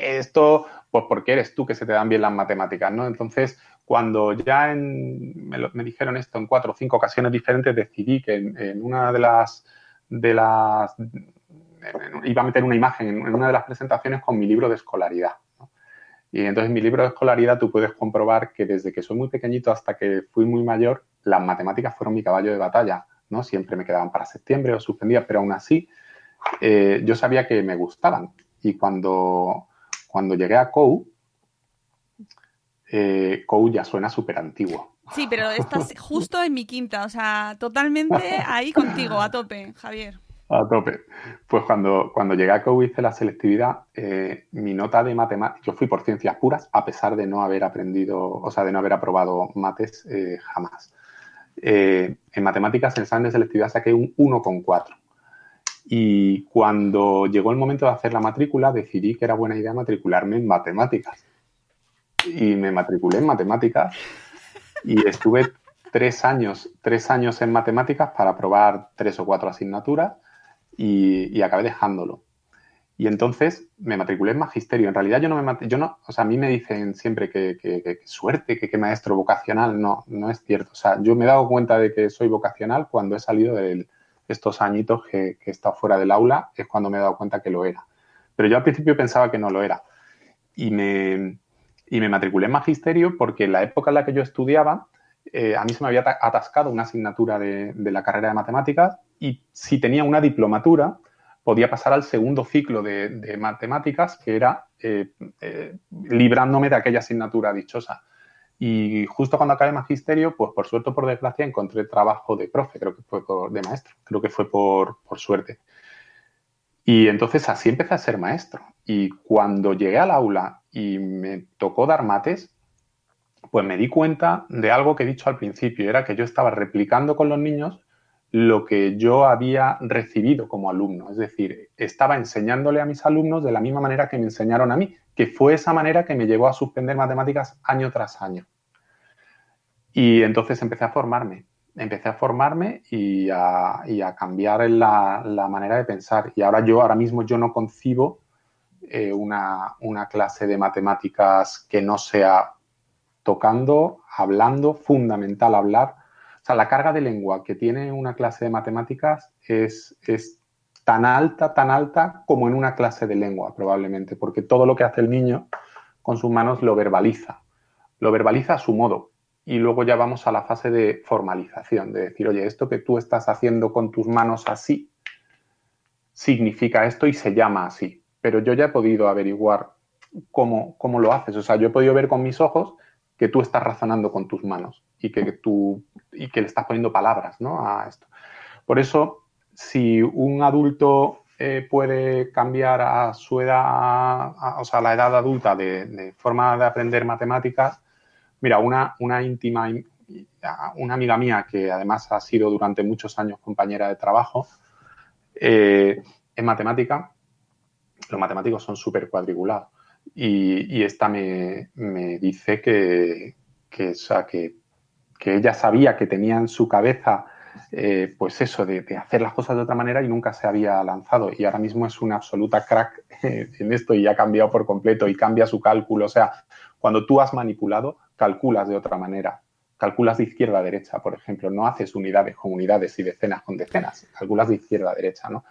Speaker 2: esto, pues porque eres tú que se te dan bien las matemáticas, ¿no? Entonces, cuando ya me, dijeron esto en cuatro o cinco ocasiones diferentes, decidí que en, una de las, de las, iba a meter una imagen en, una de las presentaciones con mi libro de escolaridad. Y entonces en mi libro de escolaridad tú puedes comprobar que desde que soy muy pequeñito hasta que fui muy mayor, las matemáticas fueron mi caballo de batalla, ¿no? Siempre me quedaban para septiembre o suspendía, pero aún así eh, yo sabía que me gustaban. Y cuando, cuando llegué a COU, eh, COU ya suena súper antiguo.
Speaker 1: Sí, pero estás justo en mi quinta, o sea, totalmente ahí contigo, a tope, Javier.
Speaker 2: A tope. Pues cuando, cuando llegué a COU hice la selectividad, eh, mi nota de matemáticas, yo fui por ciencias puras, a pesar de no haber aprendido, o sea, de no haber aprobado mates eh, jamás. Eh, en matemáticas, en examen de selectividad saqué un 1,4. Y cuando llegó el momento de hacer la matrícula, decidí que era buena idea matricularme en matemáticas. Y me matriculé en matemáticas y estuve tres años, tres años en matemáticas para aprobar tres o cuatro asignaturas y, acabé dejándolo. Y entonces me matriculé en magisterio. En realidad yo no me yo no, o sea, a mí me dicen siempre que, suerte, que qué maestro vocacional. No, no es cierto. O sea, yo me he dado cuenta de que soy vocacional cuando he salido de estos añitos que, he estado fuera del aula, es cuando me he dado cuenta que lo era. Pero yo al principio pensaba que no lo era. Y me, y me matriculé en magisterio porque en la época en la que yo estudiaba, eh, a mí se me había atascado una asignatura de, la carrera de matemáticas y si tenía una diplomatura, podía pasar al segundo ciclo de, matemáticas, que era eh, eh, librándome de aquella asignatura dichosa. Y justo cuando acabé magisterio, pues por suerte o por desgracia, encontré trabajo de profe, creo que fue por, de maestro, creo que fue por, por suerte. Y entonces así empecé a ser maestro. Y cuando llegué al aula y me tocó dar mates, pues me di cuenta de algo que he dicho al principio, era que yo estaba replicando con los niños lo que yo había recibido como alumno. Es decir, estaba enseñándole a mis alumnos de la misma manera que me enseñaron a mí, que fue esa manera que me llevó a suspender matemáticas año tras año. Y entonces empecé a formarme, empecé a formarme y a, cambiar la, manera de pensar. Y ahora yo, ahora mismo yo no concibo eh, una clase de matemáticas que no sea tocando, hablando, fundamental hablar. O sea, la carga de lengua que tiene una clase de matemáticas es, es tan alta, tan alta como en una clase de lengua, probablemente, porque todo lo que hace el niño con sus manos lo verbaliza. Lo verbaliza a su modo. Y luego ya vamos a la fase de formalización, de decir, oye, esto que tú estás haciendo con tus manos así, significa esto y se llama así. Pero yo ya he podido averiguar cómo, cómo lo haces. O sea, yo he podido ver con mis ojos que tú estás razonando con tus manos y que, tú, y que le estás poniendo palabras ¿no? a esto. Por eso, si un adulto eh, puede cambiar a su edad, o sea, la edad adulta de, forma de aprender matemáticas, mira, una, una íntima, una amiga mía que además ha sido durante muchos años compañera de trabajo, eh, en matemática, los matemáticos son súper cuadriculados. Y, esta me, dice que, que, que, ella sabía que tenía en su cabeza eh, pues eso, de, hacer las cosas de otra manera y nunca se había lanzado. Y ahora mismo es una absoluta crack (laughs) en esto y ha cambiado por completo y cambia su cálculo. O sea, cuando tú has manipulado, calculas de otra manera. Calculas de izquierda a derecha, por ejemplo. No haces unidades con unidades y decenas con decenas. Calculas de izquierda a derecha, ¿no?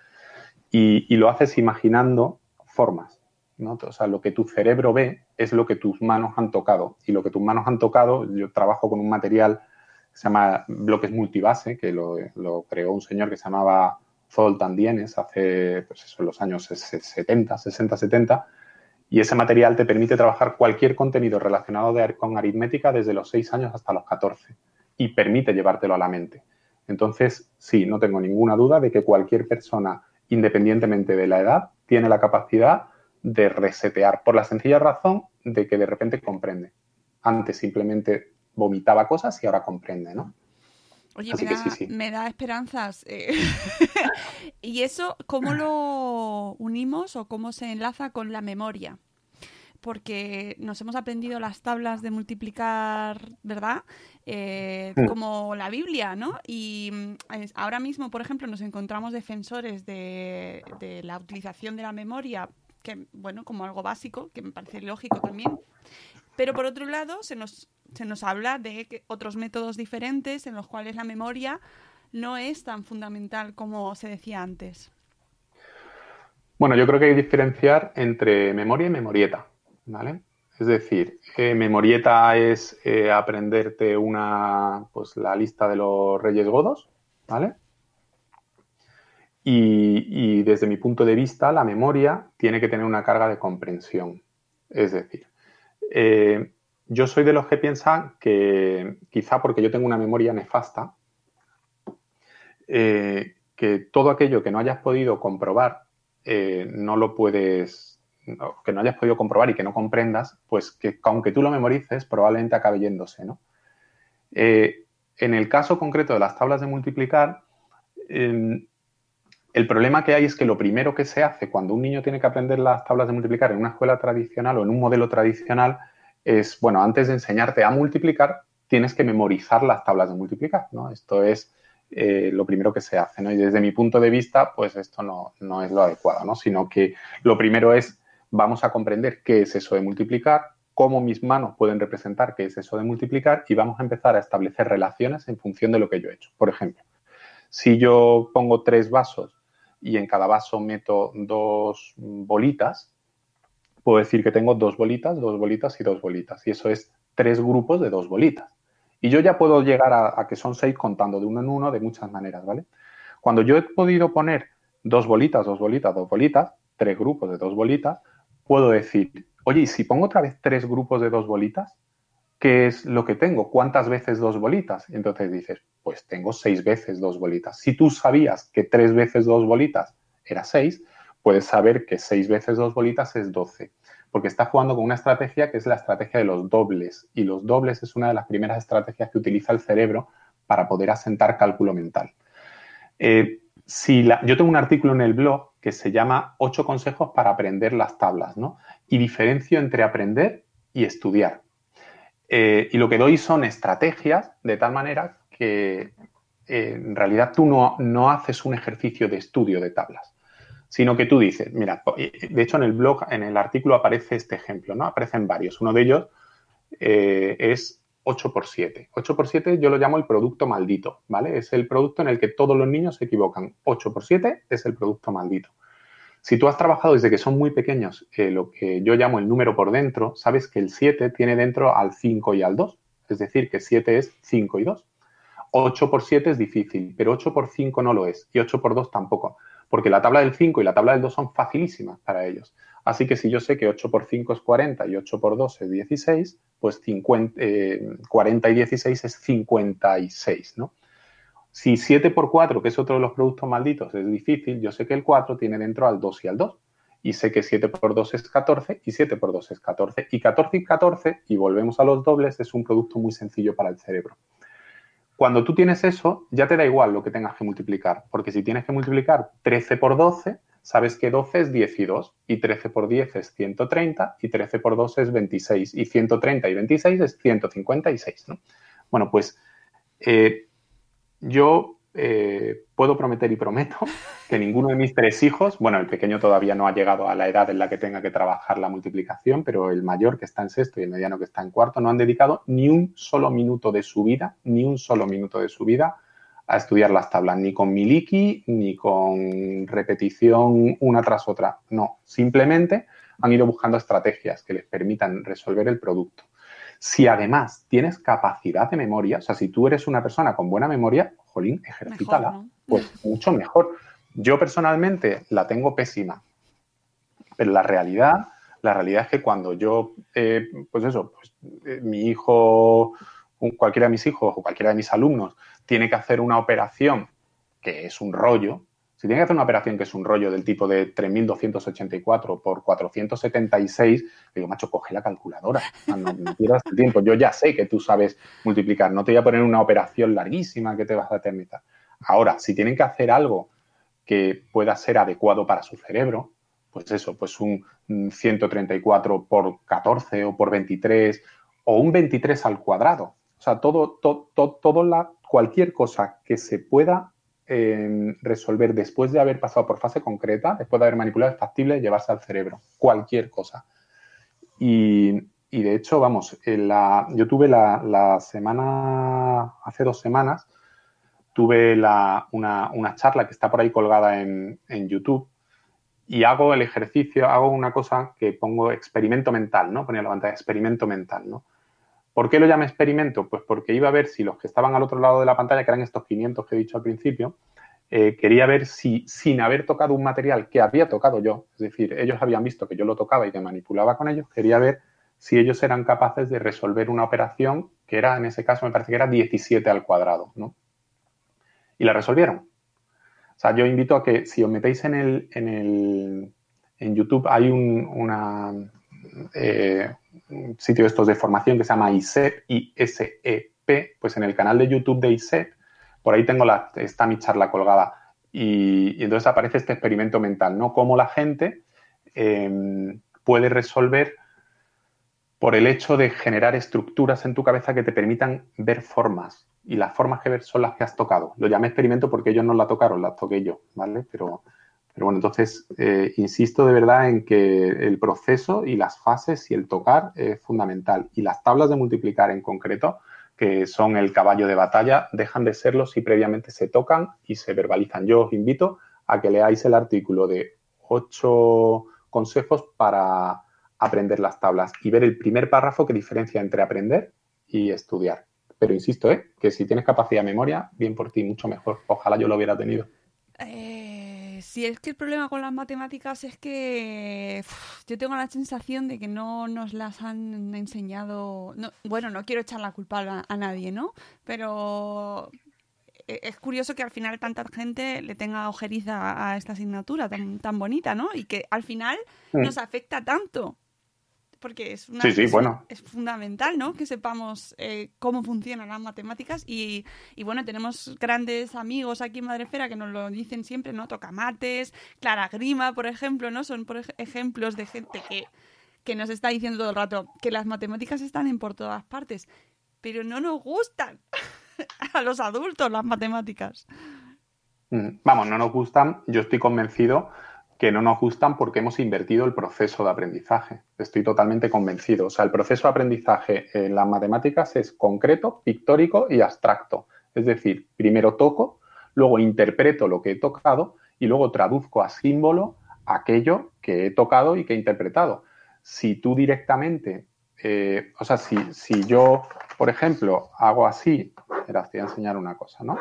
Speaker 2: y lo haces imaginando formas. O sea, lo que tu cerebro ve es lo que tus manos han tocado. Y lo que tus manos han tocado, yo trabajo con un material que se llama bloques multibase, que lo, creó un señor que se llamaba Zoltan Dienes hace, pues eso, en los años 70, 60, 70. Y ese material te permite trabajar cualquier contenido relacionado con aritmética desde los 6 años hasta los 14 y permite llevártelo a la mente. Entonces, sí, no tengo ninguna duda de que cualquier persona, independientemente de la edad, tiene la capacidad de resetear, por la sencilla razón de que de repente comprende. Antes simplemente vomitaba cosas y ahora comprende, ¿no?
Speaker 1: Oye, me, da, esperanzas. Eh. (laughs) ¿Y eso cómo lo unimos o cómo se enlaza con la memoria? porque nos hemos aprendido las tablas de multiplicar, ¿verdad? Eh, mm. Como la Biblia, ¿no? Y mm, ahora mismo, por ejemplo, nos encontramos defensores de, de, la utilización de la memoria bueno, como algo básico, que me parece lógico también. Pero por otro lado, se nos, se nos habla de otros métodos diferentes en los cuales la memoria no es tan fundamental como se decía antes.
Speaker 2: Bueno, yo creo que hay que diferenciar entre memoria y memorieta, ¿vale? Es decir, eh, memorieta es eh, aprenderte una, pues la lista de los Reyes Godos, ¿vale? Y, desde mi punto de vista, la memoria tiene que tener una carga de comprensión. Es decir, eh, yo soy de los que piensan que quizá porque yo tengo una memoria nefasta, eh, que todo aquello que no hayas podido comprobar, eh, no lo puedes, que no hayas podido comprobar y que no comprendas, pues que aunque tú lo memorices, probablemente acabe yéndose, ¿no? En el caso concreto de las tablas de multiplicar, em, el problema que hay es que lo primero que se hace cuando un niño tiene que aprender las tablas de multiplicar en una escuela tradicional o en un modelo tradicional es, bueno, antes de enseñarte a multiplicar, tienes que memorizar las tablas de multiplicar, ¿no? Esto es eh, lo primero que se hace, ¿no? Y desde mi punto de vista, pues esto no, no es lo adecuado, ¿no? Sino que lo primero es, vamos a comprender qué es eso de multiplicar, cómo mis manos pueden representar qué es eso de multiplicar y vamos a empezar a establecer relaciones en función de lo que yo he hecho. Por ejemplo, si yo pongo tres vasos y en cada vaso meto dos bolitas, puedo decir que tengo dos bolitas, dos bolitas y dos bolitas. Y eso es tres grupos de dos bolitas. Y yo ya puedo llegar a, que son seis contando de uno en uno de muchas maneras, ¿vale? Cuando yo he podido poner dos bolitas, dos bolitas, dos bolitas, tres grupos de dos bolitas, puedo decir, oye, ¿y si pongo otra vez tres grupos de dos bolitas? ¿Qué es lo que tengo? ¿Cuántas veces dos bolitas? Entonces dices, pues tengo seis veces dos bolitas. Si tú sabías que tres veces dos bolitas era seis, puedes saber que seis veces dos bolitas es doce porque está jugando con una estrategia que es la estrategia de los dobles. Y los dobles es una de las primeras estrategias que utiliza el cerebro para poder asentar cálculo mental. Eh, si yo tengo un artículo en el blog que se llama Ocho consejos para aprender las tablas, ¿no? Y diferencio entre aprender y estudiar. Eh, y lo que doy son estrategias de tal manera que eh, en realidad tú no, no haces un ejercicio de estudio de tablas sino que tú dices, mira, de hecho en el blog, en el artículo aparece este ejemplo, ¿no? Aparecen varios. Uno de ellos eh, es 8x7. 8x7 yo lo llamo el producto maldito, ¿vale? Es el producto en el que todos los niños se equivocan. 8x7 es el producto maldito. Si tú has trabajado desde que son muy pequeños eh, lo que yo llamo el número por dentro, sabes que el 7 tiene dentro al 5 y al 2. Es decir, que 7 es 5 y 2. 8 por 7 es difícil, pero 8 por 5 no lo es y 8 por 2 tampoco porque la tabla del 5 y la tabla del 2 son facilísimas para ellos. Así que si yo sé que 8 por 5 es 40 y 8 por 2 es 16, pues 50, 40 eh, y 16 es 56, ¿no? Si 7 por 4, que es otro de los productos malditos, es difícil, yo sé que el 4 tiene dentro al 2 y al 2. Y sé que 7 por 2 es 14 y 7 por 2 es 14. Y 14 y 14, y volvemos a los dobles, es un producto muy sencillo para el cerebro. Cuando tú tienes eso, ya te da igual lo que tengas que multiplicar, porque si tienes que multiplicar 13 por 12, sabes que 12 es 10 y 2, y 13 por 10 es 130, y 13 por 2 es 26, y 130 y 26 es 156. ¿no? Bueno, pues eh, yo eh, puedo prometer y prometo que ninguno de mis tres hijos, bueno, el pequeño todavía no ha llegado a la edad en la que tenga que trabajar la multiplicación, pero el mayor que está en sexto y el mediano que está en cuarto no han dedicado ni un solo minuto de su vida, ni un solo minuto de su vida a estudiar las tablas, ni con miliki, ni con repetición una tras otra. No, simplemente han ido buscando estrategias que les permitan resolver el producto. Si además tienes capacidad de memoria, o sea, si tú eres una persona con buena memoria, jolín, ejercítala, pues mucho mejor. Yo personalmente la tengo pésima, pero la realidad, la realidad es que cuando yo, eh, pues eso, pues, eh, mi hijo, cualquiera de mis hijos o cualquiera de mis alumnos tiene que hacer una operación que es un rollo, si tiene que hacer una operación que es un rollo del tipo de 3.284 por 476, digo, macho, coge la calculadora, no, pierdas el tiempo. Yo ya sé que tú sabes multiplicar, no te voy a poner una operación larguísima que te vas a eternizar. Ahora, si tienen que hacer algo que pueda ser adecuado para su cerebro, pues eso, pues un 134 por 14 o por 23 o un 23 al cuadrado. O sea, todo, todo, todo, la, cualquier cosa que se pueda resolver después de haber pasado por fase concreta, después de haber manipulado, es factible llevarse al cerebro, cualquier cosa. Y, de hecho, vamos, la, yo tuve la, semana, hace dos semanas, tuve una, charla que está por ahí colgada en, en, YouTube y hago el ejercicio, hago una cosa que pongo experimento mental, ¿no? Ponía la pantalla experimento mental, ¿no? ¿Por qué lo llamé experimento? Pues porque iba a ver si los que estaban al otro lado de la pantalla, que eran estos 500 que he dicho al principio, eh, quería ver si sin haber tocado un material que había tocado yo, es decir, ellos habían visto que yo lo tocaba y que manipulaba con ellos, quería ver si ellos eran capaces de resolver una operación que era, en ese caso, me parece que era 17 al cuadrado, ¿no? Y la resolvieron. O sea, yo invito a que si os metéis en el, en el en YouTube hay un una, eh, sitio de estos de formación que se llama ISEP, I-S-E-P, pues en el canal de YouTube de ISEP, por ahí tengo la, está mi charla colgada. Y, entonces aparece este experimento mental, ¿no? Cómo la gente eh, puede resolver por el hecho de generar estructuras en tu cabeza que te permitan ver formas. Y las formas que ver son las que has tocado. Lo llamé experimento porque ellos no la tocaron, la toqué yo, ¿vale? Pero, pero bueno, entonces eh, insisto de verdad en que el proceso y las fases y el tocar es fundamental. Y las tablas de multiplicar en concreto, que son el caballo de batalla, dejan de serlo si previamente se tocan y se verbalizan. Yo os invito a que leáis el artículo de ocho consejos para aprender las tablas y ver el primer párrafo que diferencia entre aprender y estudiar. Pero insisto, ¿eh? que si tienes capacidad de memoria, bien por ti, mucho mejor. Ojalá yo lo hubiera tenido.
Speaker 1: Eh, si es que el problema con las matemáticas es que yo tengo la sensación de que no nos las han enseñado. No, bueno, no quiero echar la culpa a, a nadie, ¿no? Pero e, es curioso que al final tanta gente le tenga ojeriza a esta asignatura tan, tan bonita, ¿no? Y que al final
Speaker 2: Mm.
Speaker 1: nos afecta tanto. Porque es, una,
Speaker 2: Sí, sí,
Speaker 1: es,
Speaker 2: bueno.
Speaker 1: es fundamental, ¿no? Que sepamos eh, cómo funcionan las matemáticas y, y, bueno, tenemos grandes amigos aquí en Madrefera que nos lo dicen siempre, ¿no? Tocamates, Clara Grima, por ejemplo, ¿no? Son por ej ejemplos de gente que, que nos está diciendo todo el rato que las matemáticas están en por todas partes, pero no nos gustan (laughs) a los adultos las matemáticas.
Speaker 2: Mm, Vamos, no nos gustan, yo estoy convencido que no nos gustan porque hemos invertido el proceso de aprendizaje. Estoy totalmente convencido. O sea, el proceso de aprendizaje en las matemáticas es concreto, pictórico y abstracto. Es decir, primero toco, luego interpreto lo que he tocado y luego traduzco a símbolo aquello que he tocado y que he interpretado. Si tú directamente, eh, o sea, si, si yo, por ejemplo, hago así, te voy a enseñar una cosa, ¿no?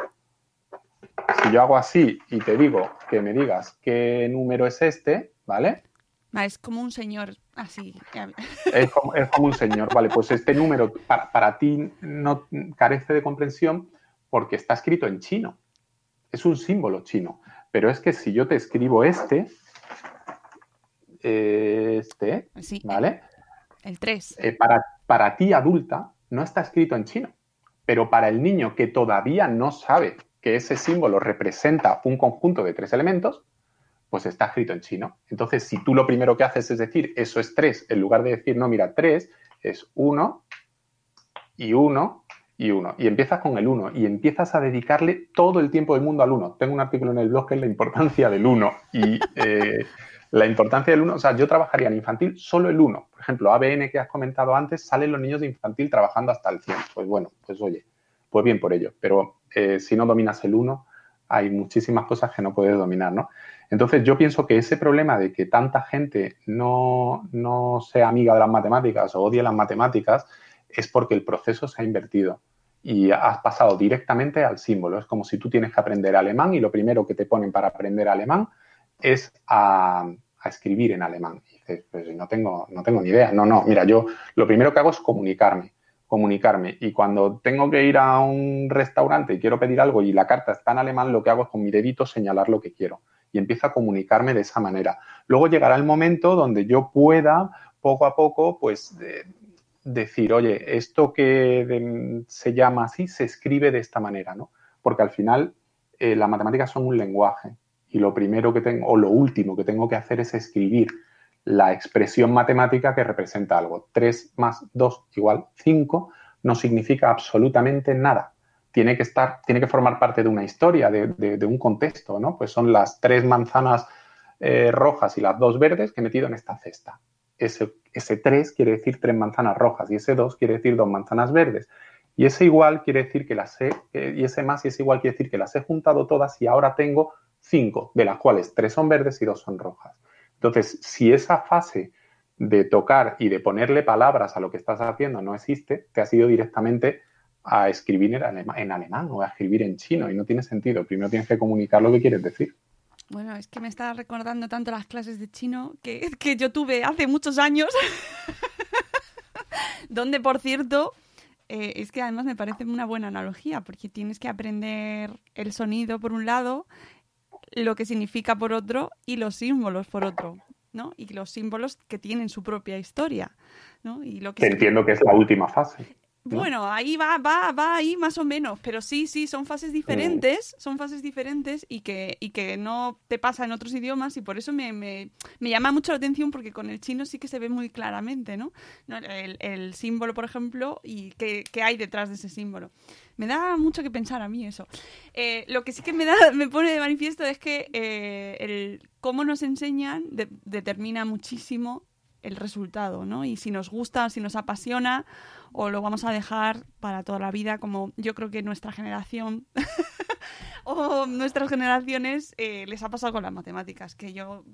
Speaker 2: Si yo hago así y te digo que me digas qué número es este, ¿vale?
Speaker 1: Ah, es como un señor así.
Speaker 2: Es como, es como un señor, ¿vale? Pues este número para, para, ti no carece de comprensión porque está escrito en chino. Es un símbolo chino. Pero es que si yo te escribo este, este,
Speaker 1: sí,
Speaker 2: ¿vale?
Speaker 1: El 3.
Speaker 2: Eh, para, para ti adulta no está escrito en chino. Pero para el niño que todavía no sabe que ese símbolo representa un conjunto de tres elementos, pues está escrito en chino. Entonces, si tú lo primero que haces es decir, eso es 3, en lugar de decir, no, mira, 3 es 1 y 1 y 1. Y empiezas con el 1 y empiezas a dedicarle todo el tiempo del mundo al 1. Tengo un artículo en el blog que es la importancia del 1. Y (laughs) eh, la importancia del 1, o sea, yo trabajaría en infantil solo el 1. Por ejemplo, ABN que has comentado antes, salen los niños de infantil trabajando hasta el 100. Pues bueno, pues oye, pues bien por ello. Pero eh, si no dominas el 1, hay muchísimas cosas que no puedes dominar, ¿no? Entonces yo pienso que ese problema de que tanta gente no, no sea amiga de las matemáticas o odie las matemáticas es porque el proceso se ha invertido y has pasado directamente al símbolo. Es como si tú tienes que aprender alemán y lo primero que te ponen para aprender alemán es a, a escribir en alemán. Y dices, pues no tengo, no tengo ni idea. No, no, mira, yo lo primero que hago es comunicarme comunicarme. Y cuando tengo que ir a un restaurante y quiero pedir algo y la carta está en alemán, lo que hago es con mi dedito señalar lo que quiero. Y empiezo a comunicarme de esa manera. Luego llegará el momento donde yo pueda, poco a poco, pues de, decir, oye, esto que se llama así se escribe de esta manera, ¿no? Porque al final eh, las matemáticas son un lenguaje. Y lo primero que tengo, o lo último que tengo que hacer es escribir la expresión matemática que representa algo. 3 más 2 igual 5 no significa absolutamente nada. Tiene que estar, tiene que formar parte de una historia, de, un contexto, ¿no? Pues son las tres manzanas eh, rojas y las dos verdes que he metido en esta cesta. Ese, ese 3 quiere decir tres manzanas rojas y ese 2 quiere decir dos manzanas verdes. Y ese igual quiere decir que las he, eh, y ese más y ese igual quiere decir que las he juntado todas y ahora tengo 5, de las cuales tres son verdes y dos son rojas. Entonces, si esa fase de tocar y de ponerle palabras a lo que estás haciendo no existe, te has ido directamente a escribir en alemán, o a escribir en chino y no tiene sentido. Primero tienes que comunicar lo que quieres decir.
Speaker 1: Bueno, es que me está recordando tanto las clases de chino que, (laughs) que yo tuve hace muchos años, (laughs) donde, por cierto, eh, es que además me parece una buena analogía, porque tienes que aprender el sonido por un lado, lo que significa por otro y los símbolos por otro, ¿no? Y los símbolos que tienen su propia historia, ¿no? Y lo que
Speaker 2: entiendo que es la última fase.
Speaker 1: Bueno, ahí va, va, va ahí más o menos, pero sí, sí, son fases diferentes, son fases diferentes y que, y que no te pasa en otros idiomas y por eso me, me, me llama mucho la atención porque con el chino sí que se ve muy claramente, ¿no? ¿No? El, el símbolo, por ejemplo, y qué, qué hay detrás de ese símbolo. Me da mucho que pensar a mí eso. Eh, lo que sí que me, da, me pone de manifiesto es que eh, el, cómo nos enseñan de- determina muchísimo el resultado, ¿no? Y si nos gusta, si nos apasiona, o lo vamos a dejar para toda la vida, como yo creo que nuestra generación (laughs) o nuestras generaciones eh, les ha pasado con las matemáticas, que yo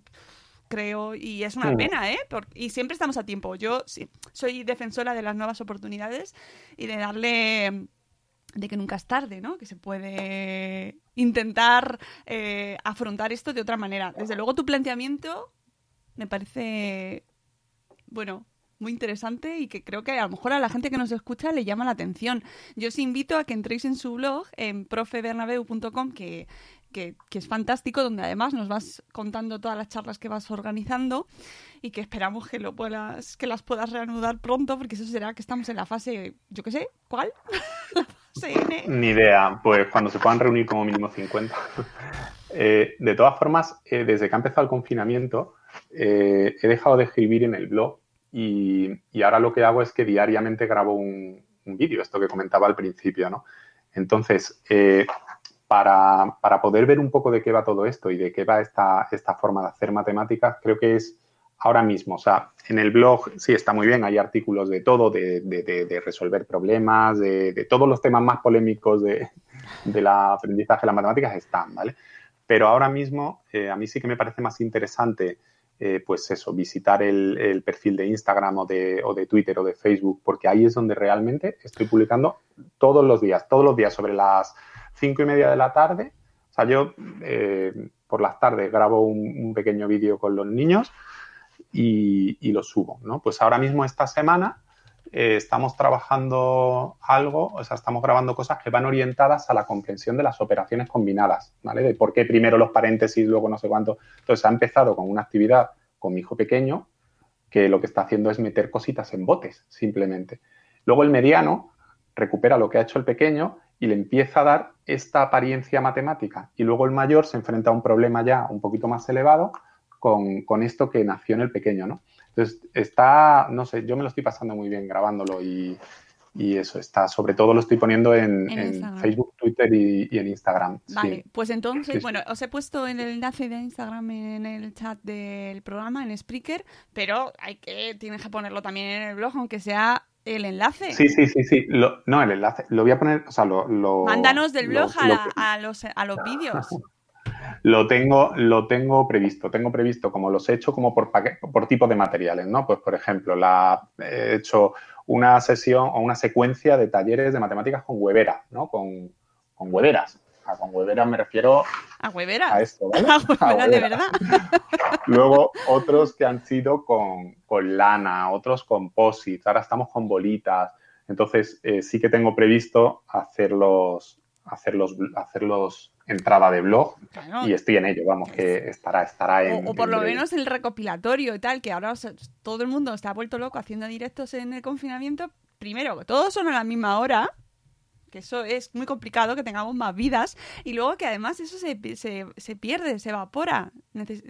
Speaker 1: creo, y es una
Speaker 3: Mm.
Speaker 1: pena, ¿eh? Por- y siempre estamos a tiempo. Yo sí, soy defensora de las nuevas oportunidades y de darle de que nunca es tarde, ¿no? Que se puede intentar eh, afrontar esto de otra manera. Desde luego tu planteamiento me parece, bueno, muy interesante y que creo que a lo mejor a la gente que nos escucha le llama la atención. Yo os invito a que entréis en su blog, en profebernabeu.com, que, que, es fantástico, donde además nos vas contando todas las charlas que vas organizando y que esperamos que, lo puedas, que las puedas reanudar pronto, porque eso será que estamos en la fase, yo qué sé, ¿cuál? (laughs) la fase N.
Speaker 2: Ni idea, pues cuando se puedan reunir como mínimo 50. (laughs) Eh, de todas formas, eh, desde que ha empezado el confinamiento, eh, he dejado de escribir en el blog y, ahora lo que hago es que diariamente grabo un, un vídeo, esto que comentaba al principio, ¿no? Entonces, eh, para, para poder ver un poco de qué va todo esto y de qué va esta, esta forma de hacer matemáticas, creo que es ahora mismo. O sea, en el blog sí está muy bien, hay artículos de todo, de, de- resolver problemas, de, todos los temas más polémicos de, del aprendizaje de las matemáticas están, ¿vale? Pero ahora mismo eh, a mí sí que me parece más interesante, eh, pues eso, visitar el, el perfil de Instagram o de, o de Twitter o de Facebook, porque ahí es donde realmente estoy publicando todos los días, todos los días sobre las cinco y media de la tarde. O sea, yo eh, por las tardes grabo un, pequeño vídeo con los niños y, y lo subo, ¿no? Pues ahora mismo esta semana eh, estamos trabajando algo, o sea, estamos grabando cosas que van orientadas a la comprensión de las operaciones combinadas, ¿vale? De por qué primero los paréntesis, luego no sé cuánto. Entonces, ha empezado con una actividad con mi hijo pequeño que lo que está haciendo es meter cositas en botes, simplemente. Luego el mediano recupera lo que ha hecho el pequeño y le empieza a dar esta apariencia matemática. Y luego el mayor se enfrenta a un problema ya un poquito más elevado con, con esto que nació en el pequeño, ¿no? Entonces, está, no sé, yo me lo estoy pasando muy bien grabándolo y, y eso está, sobre todo lo estoy poniendo en,
Speaker 1: En.
Speaker 2: Facebook, Twitter y, y en Instagram. sí.
Speaker 1: Vale, pues entonces,
Speaker 2: Sí,
Speaker 1: bueno, os he puesto el enlace de Instagram en el chat del programa, en Spreaker, pero hay que, tienes que ponerlo también en el blog, aunque sea el enlace.
Speaker 2: Sí, sí, sí, sí. Lo- no, el enlace, lo voy a poner, o sea, lo... lo-
Speaker 1: Mándanos del
Speaker 2: lo-
Speaker 1: blog a, la- a los, a los (laughs) vídeos.
Speaker 2: Lo tengo, lo tengo previsto. Tengo previsto como los he hecho como por, por tipo de materiales, ¿no? Pues, por ejemplo, la, he hecho una sesión o una secuencia de talleres de matemáticas con huevera, ¿no? Con, con hueveras. Con hueveras me refiero
Speaker 1: A huevera.
Speaker 2: a esto, ¿vale? (laughs)
Speaker 1: A
Speaker 2: A
Speaker 1: huevera, de
Speaker 2: huevera.
Speaker 1: verdad. (laughs)
Speaker 2: Luego otros que han sido con, con lana, otros con posits, ahora estamos con bolitas. Entonces eh, sí que tengo previsto hacerlos, hacerlos, hacerlos entrada de blog
Speaker 1: Claro.
Speaker 2: y estoy en ello, vamos, que estará, estará en...
Speaker 1: O, o por
Speaker 2: en
Speaker 1: lo
Speaker 2: breve.
Speaker 1: menos el recopilatorio y tal, que ahora todo el mundo está vuelto loco haciendo directos en el confinamiento. Primero, todos son a la misma hora, que eso es muy complicado, que tengamos más vidas. Y luego que además eso se, se, se pierde, se evapora.
Speaker 2: Sí,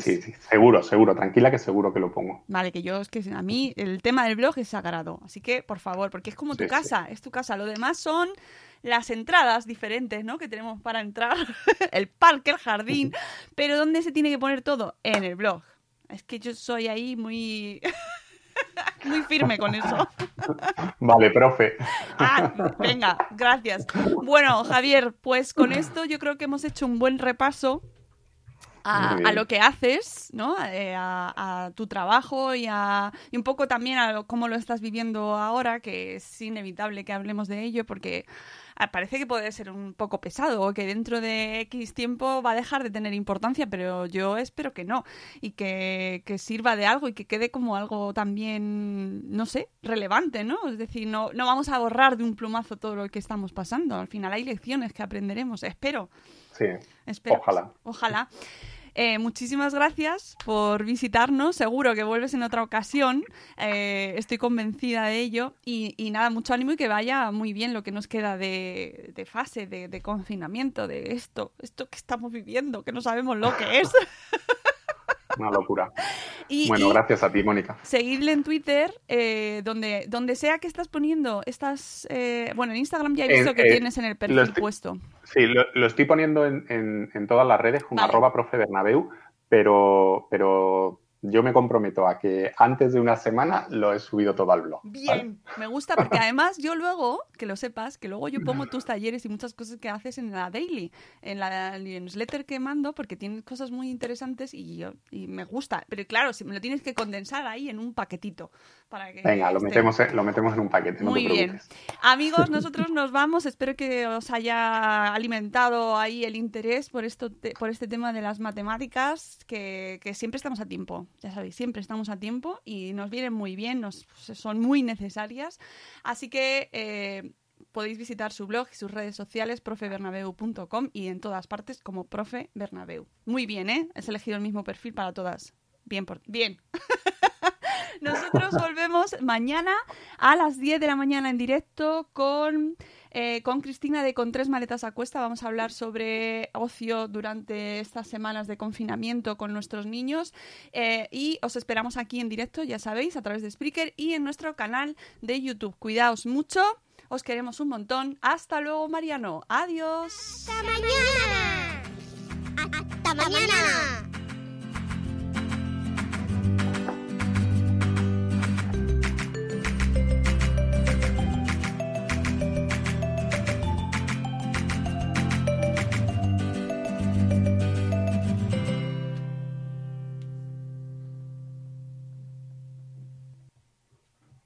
Speaker 2: sí, sí, seguro, seguro, tranquila que seguro que lo pongo.
Speaker 1: Vale, que yo es que a mí el tema del blog es sagrado. Así que, por favor, porque es como tu
Speaker 2: Sí, sí.
Speaker 1: casa, es tu casa. Lo demás son las entradas diferentes, ¿no? Que tenemos para entrar, (laughs) el parque, el jardín. Pero ¿dónde se tiene que poner todo? En el blog. Es que yo soy ahí muy... (laughs) muy firme con eso.
Speaker 2: Vale, profe.
Speaker 1: Ah, venga, gracias. Bueno, Javier, pues con esto yo creo que hemos hecho un buen repaso a, lo que haces, ¿no? Eh, a, a tu trabajo y, a, y un poco también a lo- cómo lo estás viviendo ahora, que es inevitable que hablemos de ello, porque parece que puede ser un poco pesado o que dentro de X tiempo va a dejar de tener importancia, pero yo espero que no y que, que sirva de algo y que quede como algo también, no sé, relevante, ¿no? Es decir, no, no vamos a borrar de un plumazo todo lo que estamos pasando. Al final hay lecciones que aprenderemos, espero.
Speaker 2: Sí,
Speaker 1: Espero.
Speaker 2: ojalá.
Speaker 1: Ojalá. Eh, muchísimas gracias por visitarnos. Seguro que vuelves en otra ocasión. Eh, estoy convencida de ello. Y, nada, mucho ánimo y que vaya muy bien lo que nos queda de, de fase, de, de confinamiento, de esto, esto que estamos viviendo, que no sabemos lo que es. (laughs)
Speaker 2: Una locura.
Speaker 1: Y-
Speaker 2: bueno,
Speaker 1: y-
Speaker 2: gracias a ti, Mónica.
Speaker 1: Seguidle en Twitter, eh, donde, donde sea que estás poniendo estas... eh, bueno, en Instagram ya he visto
Speaker 2: En-
Speaker 1: que
Speaker 2: eh,
Speaker 1: tienes en el perfil
Speaker 2: estoy-
Speaker 1: puesto.
Speaker 2: Sí, lo, lo estoy poniendo en, en- en todas las redes con
Speaker 1: Vale.
Speaker 2: arroba profe Bernabeu, pero, pero yo me comprometo a que antes de una semana lo he subido todo al blog. ¿vale?
Speaker 1: Bien, me gusta porque (laughs) además yo luego, que lo sepas, que luego yo pongo tus talleres y muchas cosas que haces en la daily, en la newsletter que mando, porque tienes cosas muy interesantes y, yo, y me gusta. Pero claro, si me lo tienes que condensar ahí en un paquetito. Para que
Speaker 2: Venga, lo metemos, en- lo metemos en un paquete. no te
Speaker 1: Muy bien.
Speaker 2: preocupes.
Speaker 1: Amigos, (laughs) nosotros nos vamos. Espero que os haya alimentado ahí el interés por, esto, te- por este tema de las matemáticas, que, que siempre estamos a tiempo. Ya sabéis, siempre estamos a tiempo y nos vienen muy bien, nos, son muy necesarias. Así que eh, podéis visitar su blog y sus redes sociales, profebernabeu.com y en todas partes como Profe Bernabeu. Muy bien, ¿eh? Has elegido el mismo perfil para todas. Bien, por... bien. (laughs) Nosotros volvemos mañana a las 10 de la mañana en directo con, eh, con Cristina de Con Tres Maletas a Cuesta. Vamos a hablar sobre ocio durante estas semanas de confinamiento con nuestros niños. Eh, y os esperamos aquí en directo, ya sabéis, a través de Spreaker y en nuestro canal de YouTube. Cuidaos mucho, os queremos un montón. Hasta luego, Mariano. Adiós.
Speaker 4: ¡Hasta mañana! ¡Hasta mañana!